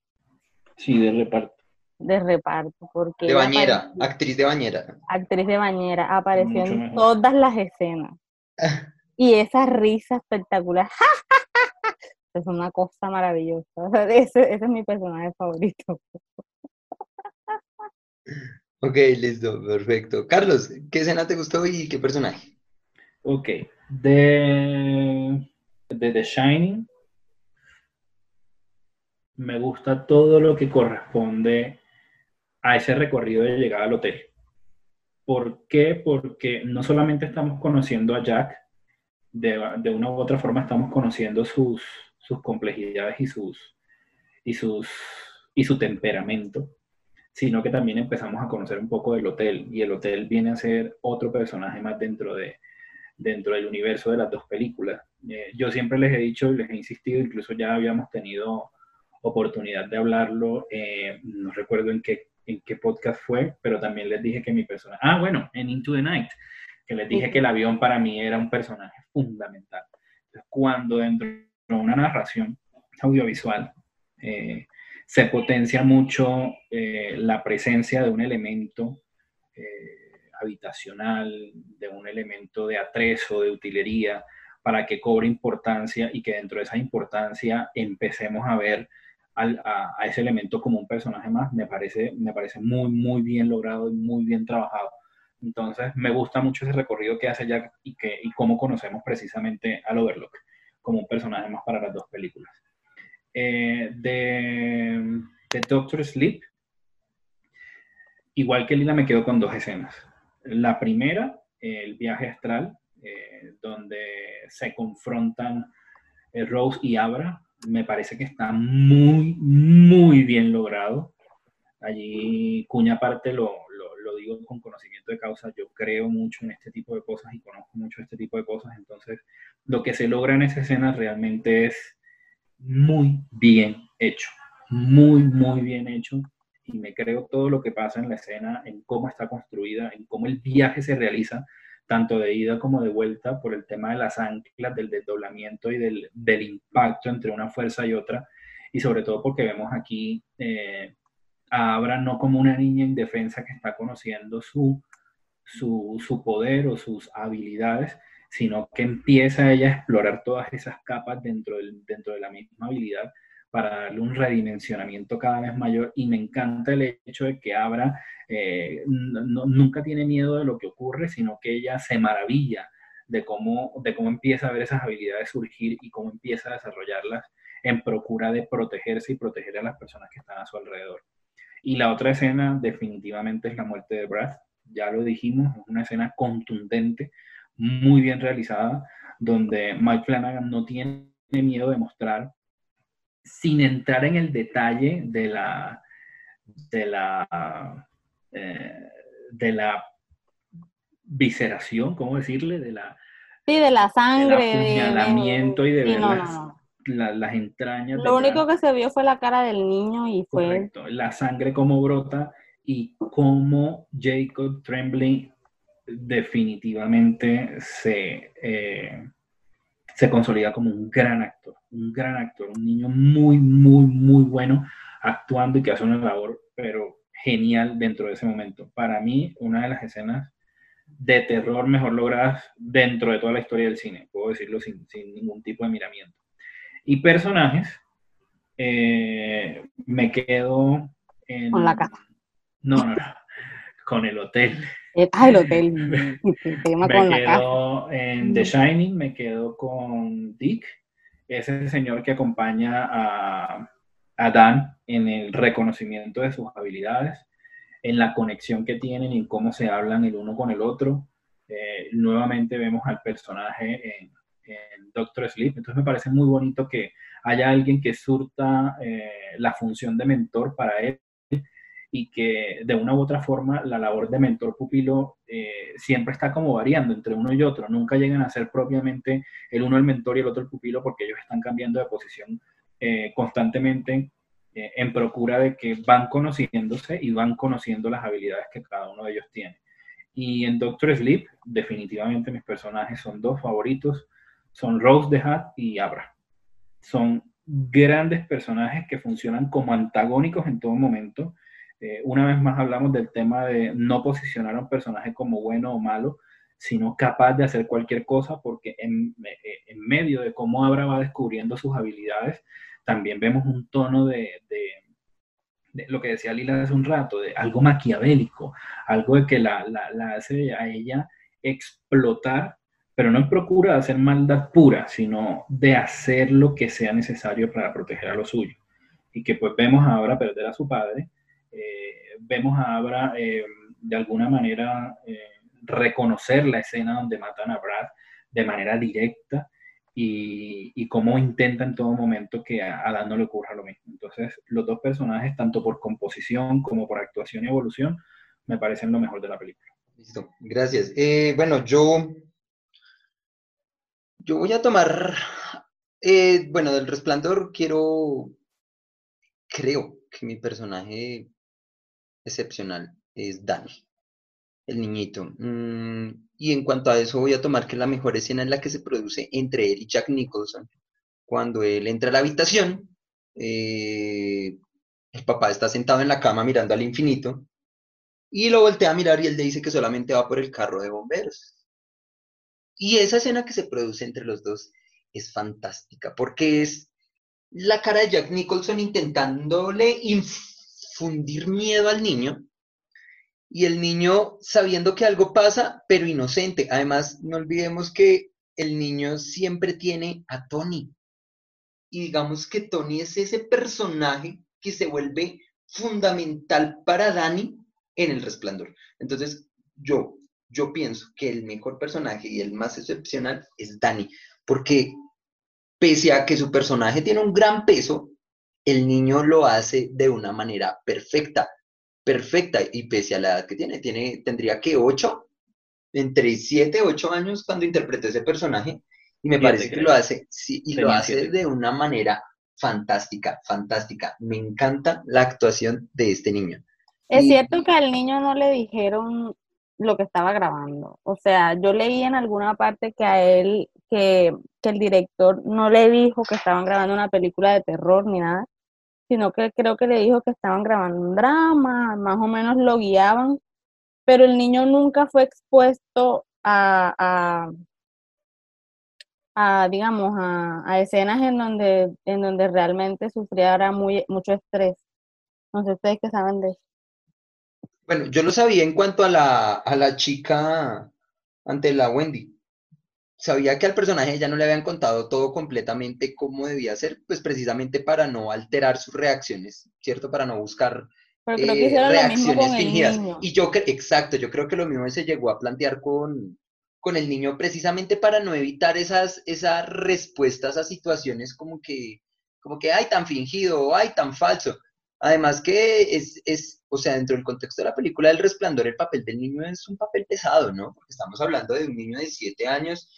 Sí, de reparto. De reparto, porque... De bañera, actriz de bañera. Actriz de bañera, apareció en todas las escenas. <laughs> y esa risa espectacular. <laughs> es una cosa maravillosa. Ese, ese es mi personaje favorito. Ok, listo, perfecto. Carlos, ¿qué escena te gustó y qué personaje? Ok, de, The Shining me gusta todo lo que corresponde a ese recorrido de llegada al hotel. ¿Por qué? Porque no solamente estamos conociendo a Jack, de, de una u otra forma estamos conociendo sus, sus complejidades y, sus, y, sus, y su temperamento, sino que también empezamos a conocer un poco del hotel y el hotel viene a ser otro personaje más dentro, de, dentro del universo de las dos películas. Eh, yo siempre les he dicho y les he insistido, incluso ya habíamos tenido oportunidad de hablarlo, eh, no recuerdo en qué, en qué podcast fue, pero también les dije que mi personaje, ah, bueno, en Into the Night, que les dije que el avión para mí era un personaje fundamental. Entonces, cuando dentro de una narración audiovisual eh, se potencia mucho eh, la presencia de un elemento habitacional, de un elemento de atrezo, de utilería, para que cobre importancia y que dentro de esa importancia empecemos a ver a, ese elemento como un personaje más, me parece, me parece muy, muy bien logrado y muy bien trabajado. Entonces, me gusta mucho ese recorrido que hace Jack y, que, y cómo conocemos precisamente al Overlook como un personaje más para las dos películas. Eh, de, de, Doctor Sleep, igual que Lila, me quedo con dos escenas. La primera, el viaje astral, eh, donde se confrontan eh, Rose y Abra me parece que está muy, muy bien logrado. Allí Cuña aparte lo, lo, digo con conocimiento de causa, yo creo mucho en este tipo de cosas y conozco mucho este tipo de cosas, entonces lo que se logra en esa escena realmente es muy bien hecho, muy, muy bien hecho. Y me creo todo lo que pasa en la escena, en cómo está construida, en cómo el viaje se realiza, tanto de ida como de vuelta, por el tema de las anclas, del desdoblamiento y del, del impacto entre una fuerza y otra, y sobre todo porque vemos aquí eh, a Abra no como una niña indefensa que está conociendo su, su, su poder o sus habilidades, sino que empieza ella a explorar todas esas capas dentro, del, dentro de la misma habilidad para darle un redimensionamiento cada vez mayor y me encanta el hecho de que Abra eh, nunca tiene miedo de lo que ocurre, sino que ella se maravilla de cómo, de cómo empieza a ver esas habilidades surgir y cómo empieza a desarrollarlas en procura de protegerse y proteger a las personas que están a su alrededor. Y la otra escena definitivamente es la muerte de Brad, ya lo dijimos, es una escena contundente, muy bien realizada, donde Mike Flanagan no tiene miedo de mostrar sin entrar en el detalle de la, de la, eh, de la visceración, ¿cómo decirle? De la, sí, de la sangre. Del apuñalamiento y de ver las, entrañas. Lo único que se vio fue la cara del niño y fue... La sangre como brota y cómo Jacob Tremblay definitivamente se... Eh, se consolida como un gran actor, un gran actor, un niño muy, muy, muy bueno actuando y que hace una labor, pero genial dentro de ese momento. Para mí, una de las escenas de terror mejor logradas dentro de toda la historia del cine, puedo decirlo sin, ningún tipo de miramiento. Y personajes, eh, me quedo en... Con la casa. No, no, no, con el hotel. Ah, el hotel. <laughs> me quedo en The Shining, me quedo con Dick, ese señor que acompaña a, a Dan en el reconocimiento de sus habilidades, en la conexión que tienen y cómo se hablan el uno con el otro. Eh, nuevamente vemos al personaje en, Doctor Sleep, entonces me parece muy bonito que haya alguien que surta eh, la función de mentor para él y que de una u otra forma la labor de mentor-pupilo eh, siempre está como variando entre uno y otro. Nunca llegan a ser propiamente el uno el mentor y el otro el pupilo porque ellos están cambiando de posición eh, constantemente eh, en procura de que van conociéndose y van conociendo las habilidades que cada uno de ellos tiene. Y en Doctor Sleep, definitivamente mis personajes son dos favoritos, son Rose the Hat y Abra. Son grandes personajes que funcionan como antagónicos en todo momento eh, una vez más hablamos del tema de no posicionar a un personaje como bueno o malo, sino capaz de hacer cualquier cosa, porque en, eh, medio de cómo Abra va descubriendo sus habilidades, también vemos un tono de, de lo que decía Lila hace un rato, de algo maquiavélico, algo de que la, la, la hace a ella explotar, pero no en procura de hacer maldad pura, sino de hacer lo que sea necesario para proteger a lo suyo. Y que pues vemos ahora perder a su padre, eh, vemos ahora eh, de alguna manera eh, reconocer la escena donde matan a Brad de manera directa y, y cómo intenta en todo momento que a, a Dan no le ocurra lo mismo. Entonces, los dos personajes, tanto por composición como por actuación y evolución, me parecen lo mejor de la película. Listo, gracias. Bueno, yo, yo voy a tomar, bueno, del resplandor quiero, creo que mi personaje excepcional es Danny, el niñito. Mm, y en cuanto a eso voy a tomar que la mejor escena es la que se produce entre él y Jack Nicholson. Cuando él entra a la habitación, eh, el papá está sentado en la cama mirando al infinito y lo voltea a mirar y él le dice que solamente va por el carro de bomberos. Y esa escena que se produce entre los dos es fantástica, porque es la cara de Jack Nicholson intentándole infundir miedo al niño y el niño sabiendo que algo pasa, pero inocente. Además, no olvidemos que el niño siempre tiene a Tony. Y digamos que Tony es ese personaje que se vuelve fundamental para Danny en el resplandor. Entonces, yo, yo pienso que el mejor personaje y el más excepcional es Danny, porque pese a que su personaje tiene un gran peso, el niño lo hace de una manera perfecta, perfecta, y pese a la edad que tiene, tiene tendría que ocho, entre siete, ocho años cuando interpretó ese personaje, y me parece que creo. lo hace, sí, y lo hace siete. de una manera fantástica, fantástica. Me encanta la actuación de este niño. Es Y- cierto que al niño no le dijeron lo que estaba grabando. O sea, yo leí en alguna parte que a él, que, que el director no le dijo que estaban grabando una película de terror ni nada, sino que creo que le dijo que estaban grabando un drama, más o menos lo guiaban, pero el niño nunca fue expuesto a, a, a, digamos, a, a escenas en donde, en donde realmente sufriera muy, mucho estrés. No sé ustedes qué saben de eso. Bueno, yo lo sabía en cuanto a la, a la chica ante la Wendy. Sabía que al personaje ya no le habían contado todo completamente cómo debía ser, pues precisamente para no alterar sus reacciones, ¿cierto? Para no buscar Pero creo que eh, lo mismo reacciones el fingidas. niño. Y yo, exacto, yo creo que lo mismo se llegó a plantear con, con el niño precisamente para no evitar esas, esas respuestas a situaciones como que, como que, ay, tan fingido, ay, tan falso. Además que es, es, o sea, dentro del contexto de la película El Resplandor, el papel del niño es un papel pesado, ¿no? Porque estamos hablando de un niño de siete años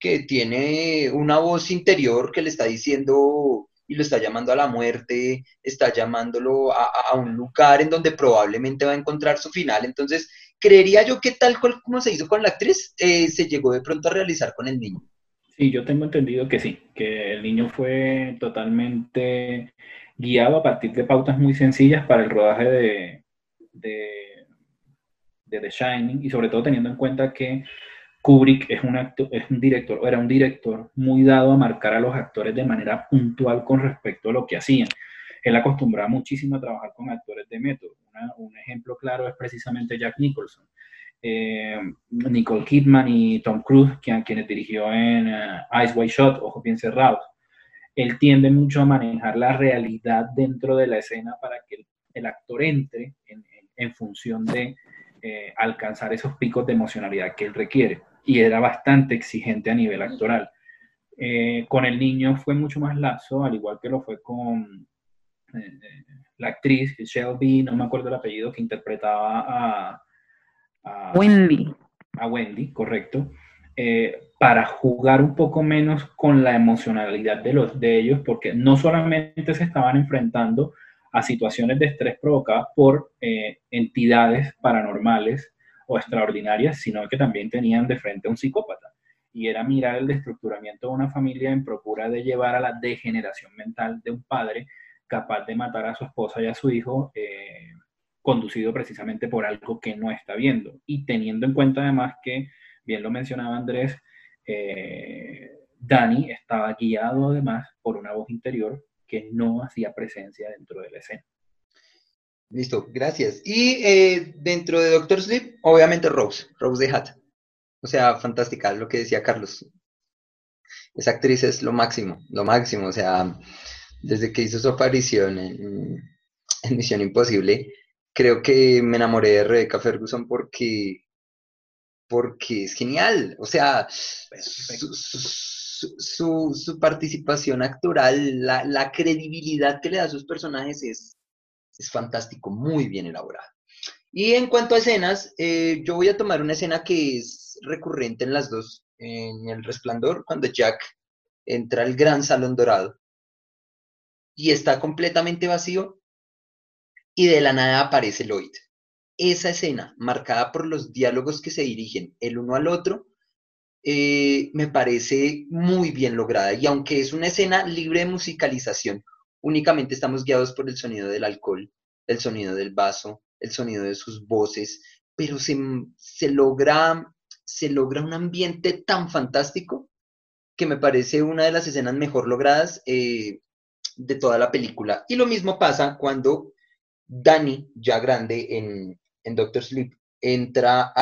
que tiene una voz interior que le está diciendo y lo está llamando a la muerte, está llamándolo a, a- un lugar en donde probablemente va a encontrar su final. Entonces, creería yo que tal cual como se hizo con la actriz, eh, se llegó de pronto a realizar con el niño. Sí, yo tengo entendido que sí, que el niño fue totalmente guiado a partir de pautas muy sencillas para el rodaje de, de The Shining y sobre todo teniendo en cuenta que Kubrick es un, es un director, era un director muy dado a marcar a los actores de manera puntual con respecto a lo que hacían. Él acostumbraba muchísimo a trabajar con actores de método. Un ejemplo claro es precisamente Jack Nicholson. Eh, Nicole Kidman y Tom Cruise, que, a quienes dirigió en eh, Eyes Wide Shut, Ojos Bien Cerrados. Él tiende mucho a manejar la realidad dentro de la escena para que el, actor entre en, en- en función de eh, alcanzar esos picos de emocionalidad que él requiere. Y era bastante exigente a nivel actoral. Eh, con el niño fue mucho más lazo, al igual que lo fue con eh, eh, la actriz Shelby, no me acuerdo el apellido, que interpretaba a, a- Wendy. a Wendy, correcto, eh, para jugar un poco menos con la emocionalidad de, los, de ellos, porque no solamente se estaban enfrentando a situaciones de estrés provocadas por eh, entidades paranormales o extraordinarias, sino que también tenían de frente a un psicópata. Y era mirar el destructuramiento de una familia en procura de llevar a la degeneración mental de un padre capaz de matar a su esposa y a su hijo, eh, conducido precisamente por algo que no está viendo. Y teniendo en cuenta además que, bien lo mencionaba Andrés, eh, Dani estaba guiado además por una voz interior que no hacía presencia dentro de la escena. Listo, gracias. Y eh, dentro de Doctor Sleep, obviamente Rose, Rose de Hat. O sea, fantástica, lo que decía Carlos. Esa actriz es lo máximo, lo máximo. O sea, desde que hizo su aparición en, en Misión Imposible, creo que me enamoré de Rebecca Ferguson porque, porque es genial. O sea, su, su- su- su participación actoral, la, la credibilidad que le da a sus personajes es, es fantástico, muy bien elaborada. Y en cuanto a escenas, eh, yo voy a tomar una escena que es recurrente en las dos. En El Resplandor, cuando Jack entra al gran salón dorado y está completamente vacío y de la nada aparece Lloyd. Esa escena, marcada por los diálogos que se dirigen el uno al otro, eh, me parece muy bien lograda. Y aunque es una escena libre de musicalización, únicamente estamos guiados por el sonido del alcohol, el sonido del vaso, el sonido de sus voces, pero se, se logra, se logra un ambiente tan fantástico que me parece una de las escenas mejor logradas eh, de toda la película. Y lo mismo pasa cuando Danny, ya grande en, en Doctor Sleep, entra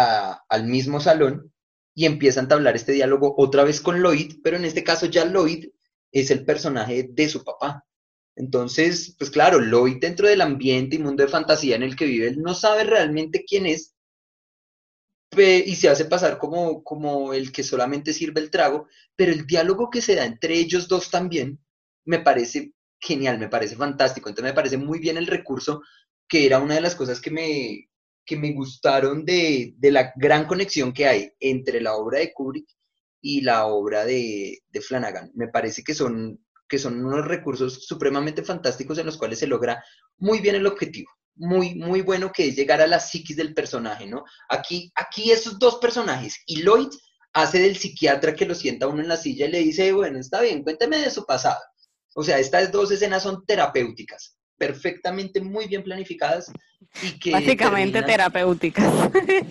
al mismo salón y empieza a entablar este diálogo otra vez con Lloyd, pero en este caso ya Lloyd es el personaje de su papá. Entonces, pues claro, Lloyd dentro del ambiente y mundo de fantasía en el que vive, él no sabe realmente quién es y se hace pasar como, como el que solamente sirve el trago, pero el diálogo que se da entre ellos dos también me parece genial, me parece fantástico. Entonces me parece muy bien el recurso, que era una de las cosas que me, que me gustaron de, de la gran conexión que hay entre la obra de Kubrick y la obra de, de Flanagan. Me parece que son, que son unos recursos supremamente fantásticos en los cuales se logra muy bien el objetivo. Muy, muy bueno que es llegar a la psiquis del personaje, ¿no? Aquí, aquí esos dos personajes y Lloyd hace del psiquiatra que lo sienta uno en la silla y le dice, bueno, está bien, cuénteme de su pasado. O sea, estas dos escenas son terapéuticas, perfectamente muy bien planificadas y que Básicamente terminan- terapéuticas.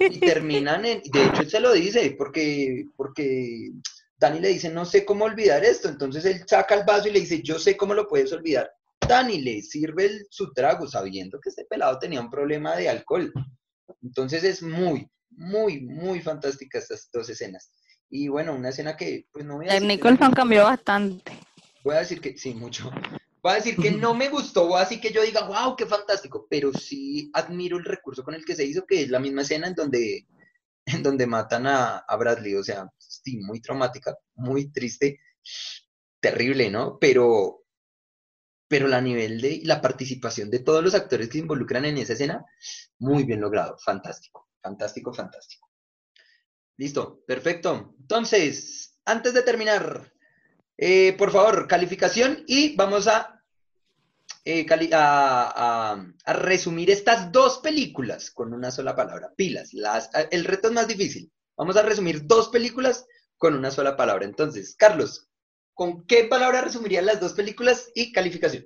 y terminan en, de hecho él se lo dice, porque, porque Dani le dice, no sé cómo olvidar esto, entonces él saca el vaso y le dice, yo sé cómo lo puedes olvidar. Dani le sirve el- su trago sabiendo que este pelado tenía un problema de alcohol. Entonces es muy, muy, muy fantástica estas dos escenas. Y bueno, una escena que, pues no voy a El decir que Nicholson cambió bastante. Voy a decir que sí, mucho. Voy a decir que no me gustó, voy a decir que yo diga, wow, qué fantástico, pero sí admiro el recurso con el que se hizo, que es la misma escena en donde, en donde matan a, a Bradley, o sea, muy traumática, muy triste, terrible, ¿no? Pero, pero la nivel de la participación de todos los actores que se involucran en esa escena, muy bien logrado, fantástico, fantástico, fantástico. Listo, perfecto. Entonces, antes de terminar, eh, por favor, calificación y vamos a, eh, a, a- resumir estas dos películas con una sola palabra. Pilas. El reto es más difícil. Vamos a resumir dos películas con una sola palabra. Entonces, Carlos, ¿con qué palabra resumirías las dos películas y calificación?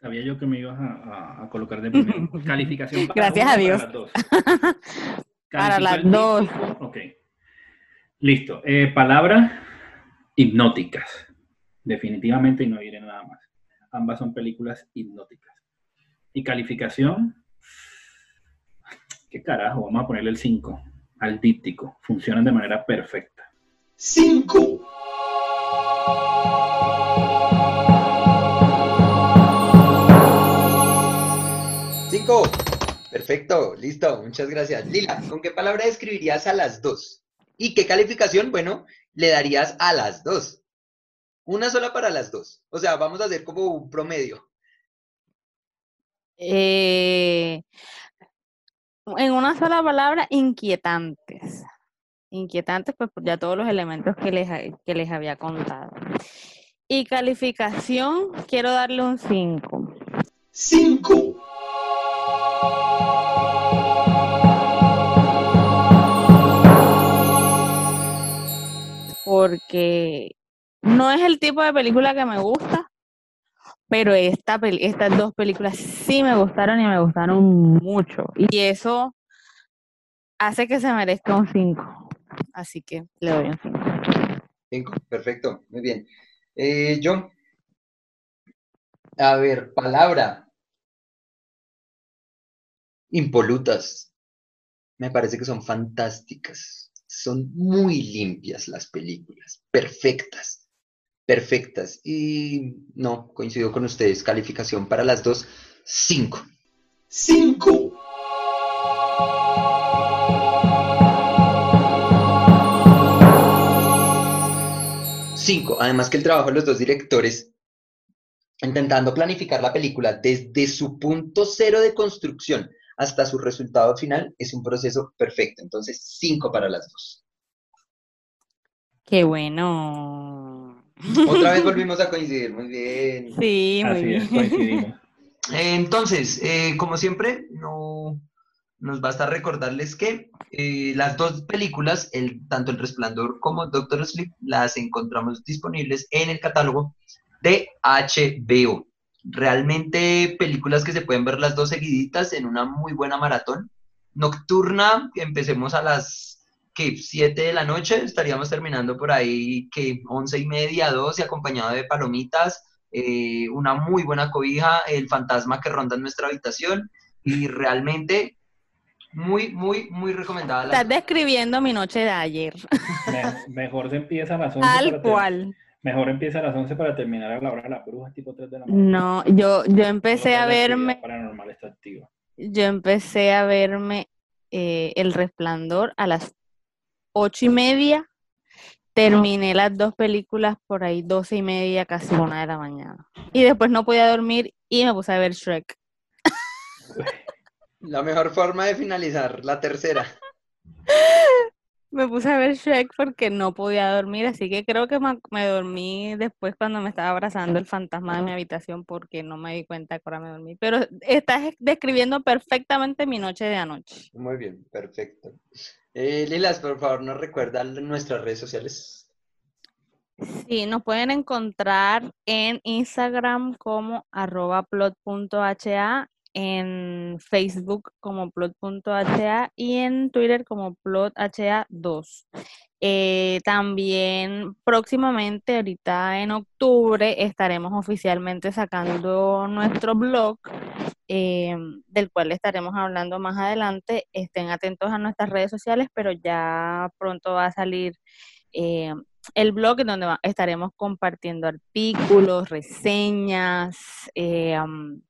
Sabía yo que me ibas a, a- a colocar de primero. <laughs> Calificación para Gracias a Dios. <laughs> Para las dos. Para las dos. Ok. Listo. Eh, palabras hipnóticas. Definitivamente y no diré nada más. Ambas son películas hipnóticas. Y calificación. ¿Qué carajo? Vamos a ponerle el 5 al díptico. Funcionan de manera perfecta. Cinco. Cinco. Perfecto, listo, muchas gracias. Lila, ¿con qué palabra describirías a las dos? ¿Y qué calificación, bueno, le darías a las dos? Una sola para las dos. O sea, vamos a hacer como un promedio. Eh, en una sola palabra, inquietantes. Inquietantes, pues por ya todos los elementos que les, que les había contado. Y calificación, quiero darle un 5. Cinco. Porque no es el tipo de película que me gusta, pero esta, pel- estas dos películas sí me gustaron y me gustaron mucho. Y eso hace que se merezca un 5. Así que le doy un 5. Cinco, perfecto, muy bien. Eh, yo, a ver, palabra. impolutas. Me parece que son fantásticas. Son muy limpias las películas, perfectas, perfectas. Y no, coincido con ustedes, calificación para las dos, cinco. ¡Cinco! Cinco. Además que el trabajo de los dos directores intentando planificar la película desde su punto cero de construcción hasta su resultado final es un proceso perfecto. Entonces, cinco para las dos. Qué bueno. Otra vez <laughs> volvimos a coincidir, muy bien. Sí, muy Así bien. es, coincidimos. Entonces, eh, como siempre, no nos basta recordarles que eh, las dos películas, el, tanto El Resplandor como Doctor Sleep, las encontramos disponibles en el catálogo de HBO. Realmente películas que se pueden ver las dos seguiditas en una muy buena maratón. Nocturna, empecemos a las que 7 de la noche, estaríamos terminando por ahí que 11 y media, 12, acompañado de palomitas, eh, una muy buena cobija, el fantasma que ronda en nuestra habitación y realmente muy, muy, muy recomendada. las Estás describiendo mi noche de ayer. Me- mejor se empieza a las 11 Tal para ter- cual. Mejor empieza a las 11 para terminar a la hora de la bruja, tipo 3 de la mañana. No, yo, yo empecé a verme, paranormal está activa. yo empecé a verme eh, El Resplandor a las ocho y media. Terminé las dos películas por ahí doce y media, casi una de la mañana. Y después no podía dormir y me puse a ver Shrek. <laughs> La mejor forma de finalizar, la tercera. Me puse a ver Shrek porque no podía dormir, así que creo que me, dormí después cuando me estaba abrazando el fantasma de mi habitación porque no me di cuenta que ahora me dormí. Pero estás describiendo perfectamente mi noche de anoche. Muy bien, perfecto. Eh, Lilas, por favor, nos recuerda nuestras redes sociales. Sí, nos pueden encontrar en Instagram como arroba plot.ha, en Facebook como plot.ha y en Twitter como plotha2. Eh, también próximamente, ahorita en octubre, estaremos oficialmente sacando nuestro blog, eh, del cual estaremos hablando más adelante. Estén atentos a nuestras redes sociales, pero ya pronto va a salir eh, el blog donde estaremos compartiendo artículos, reseñas, am,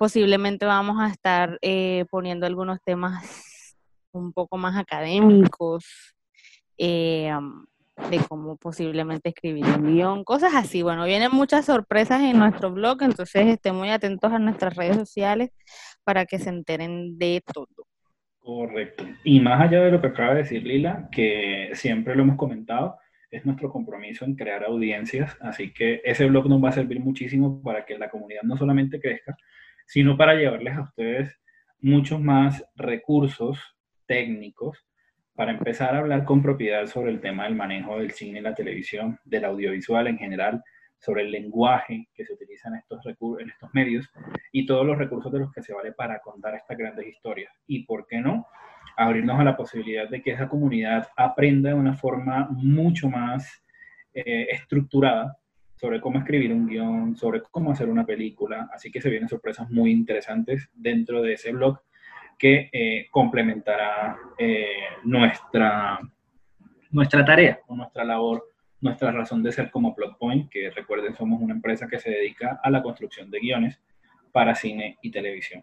posiblemente vamos a estar eh, poniendo algunos temas un poco más académicos, eh, de cómo posiblemente escribir un guion, cosas así. Bueno, vienen muchas sorpresas en nuestro blog, entonces estén muy atentos a nuestras redes sociales para que se enteren de todo. Correcto. Y más allá de lo que acaba de decir Lila, que siempre lo hemos comentado, es nuestro compromiso en crear audiencias, así que ese blog nos va a servir muchísimo para que la comunidad no solamente crezca, sino para llevarles a ustedes muchos más recursos técnicos para empezar a hablar con propiedad sobre el tema del manejo del cine y la televisión, del audiovisual en general, sobre el lenguaje que se utiliza en estos, medios y todos los recursos de los que se vale para contar estas grandes historias. Y por qué no, abrirnos a la posibilidad de que esa comunidad aprenda de una forma mucho más eh, estructurada sobre cómo escribir un guion, sobre cómo hacer una película. Así que se vienen sorpresas muy interesantes dentro de ese blog que eh, complementará eh, nuestra, nuestra tarea o nuestra labor, nuestra razón de ser como Plot Point, que recuerden somos una empresa que se dedica a la construcción de guiones para cine y televisión.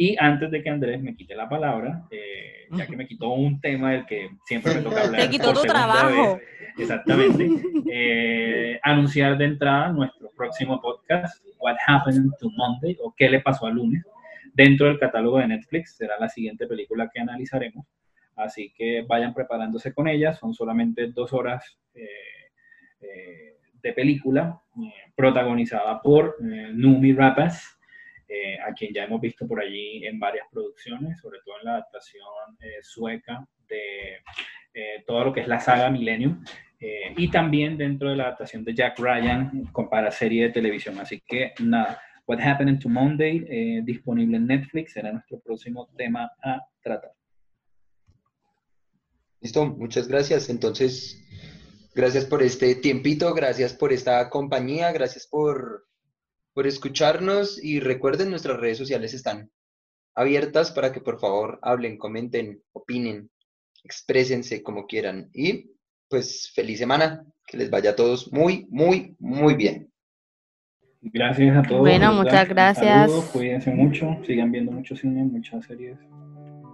Y antes de que Andrés me quite la palabra, eh, ya que me quitó un tema del que siempre me toca hablar. Te quitó tu trabajo. vez, exactamente. <laughs> eh, anunciar de entrada nuestro próximo podcast, What Happened to Monday, o qué le pasó al lunes, dentro del catálogo de Netflix. Será la siguiente película que analizaremos. Así que vayan preparándose con ella. Son solamente dos horas eh, eh, de película, eh, protagonizada por eh, Numi Rapace, eh, a quien ya hemos visto por allí en varias producciones, sobre todo en la adaptación eh, sueca de eh, todo lo que es la saga Millennium, eh, y también dentro de la adaptación de Jack Ryan con, para serie de televisión. Así que nada, What Happened to Monday, eh, disponible en Netflix, será nuestro próximo tema a tratar. Listo, muchas gracias. Entonces, gracias por este tiempito, gracias por esta compañía, gracias por, por escucharnos y recuerden, nuestras redes sociales están abiertas para que por favor hablen, comenten, opinen, exprésense como quieran. Y pues feliz semana, que les vaya a todos muy, muy, muy bien. Gracias a todos. Bueno, muchas gracias. saludo, Cuídense mucho. Sigan viendo mucho cine, muchas series.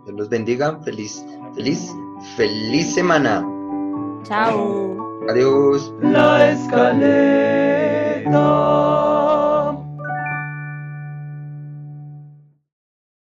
Dios los bendiga. Feliz, feliz, feliz semana. Chao. Adiós. La escaleta.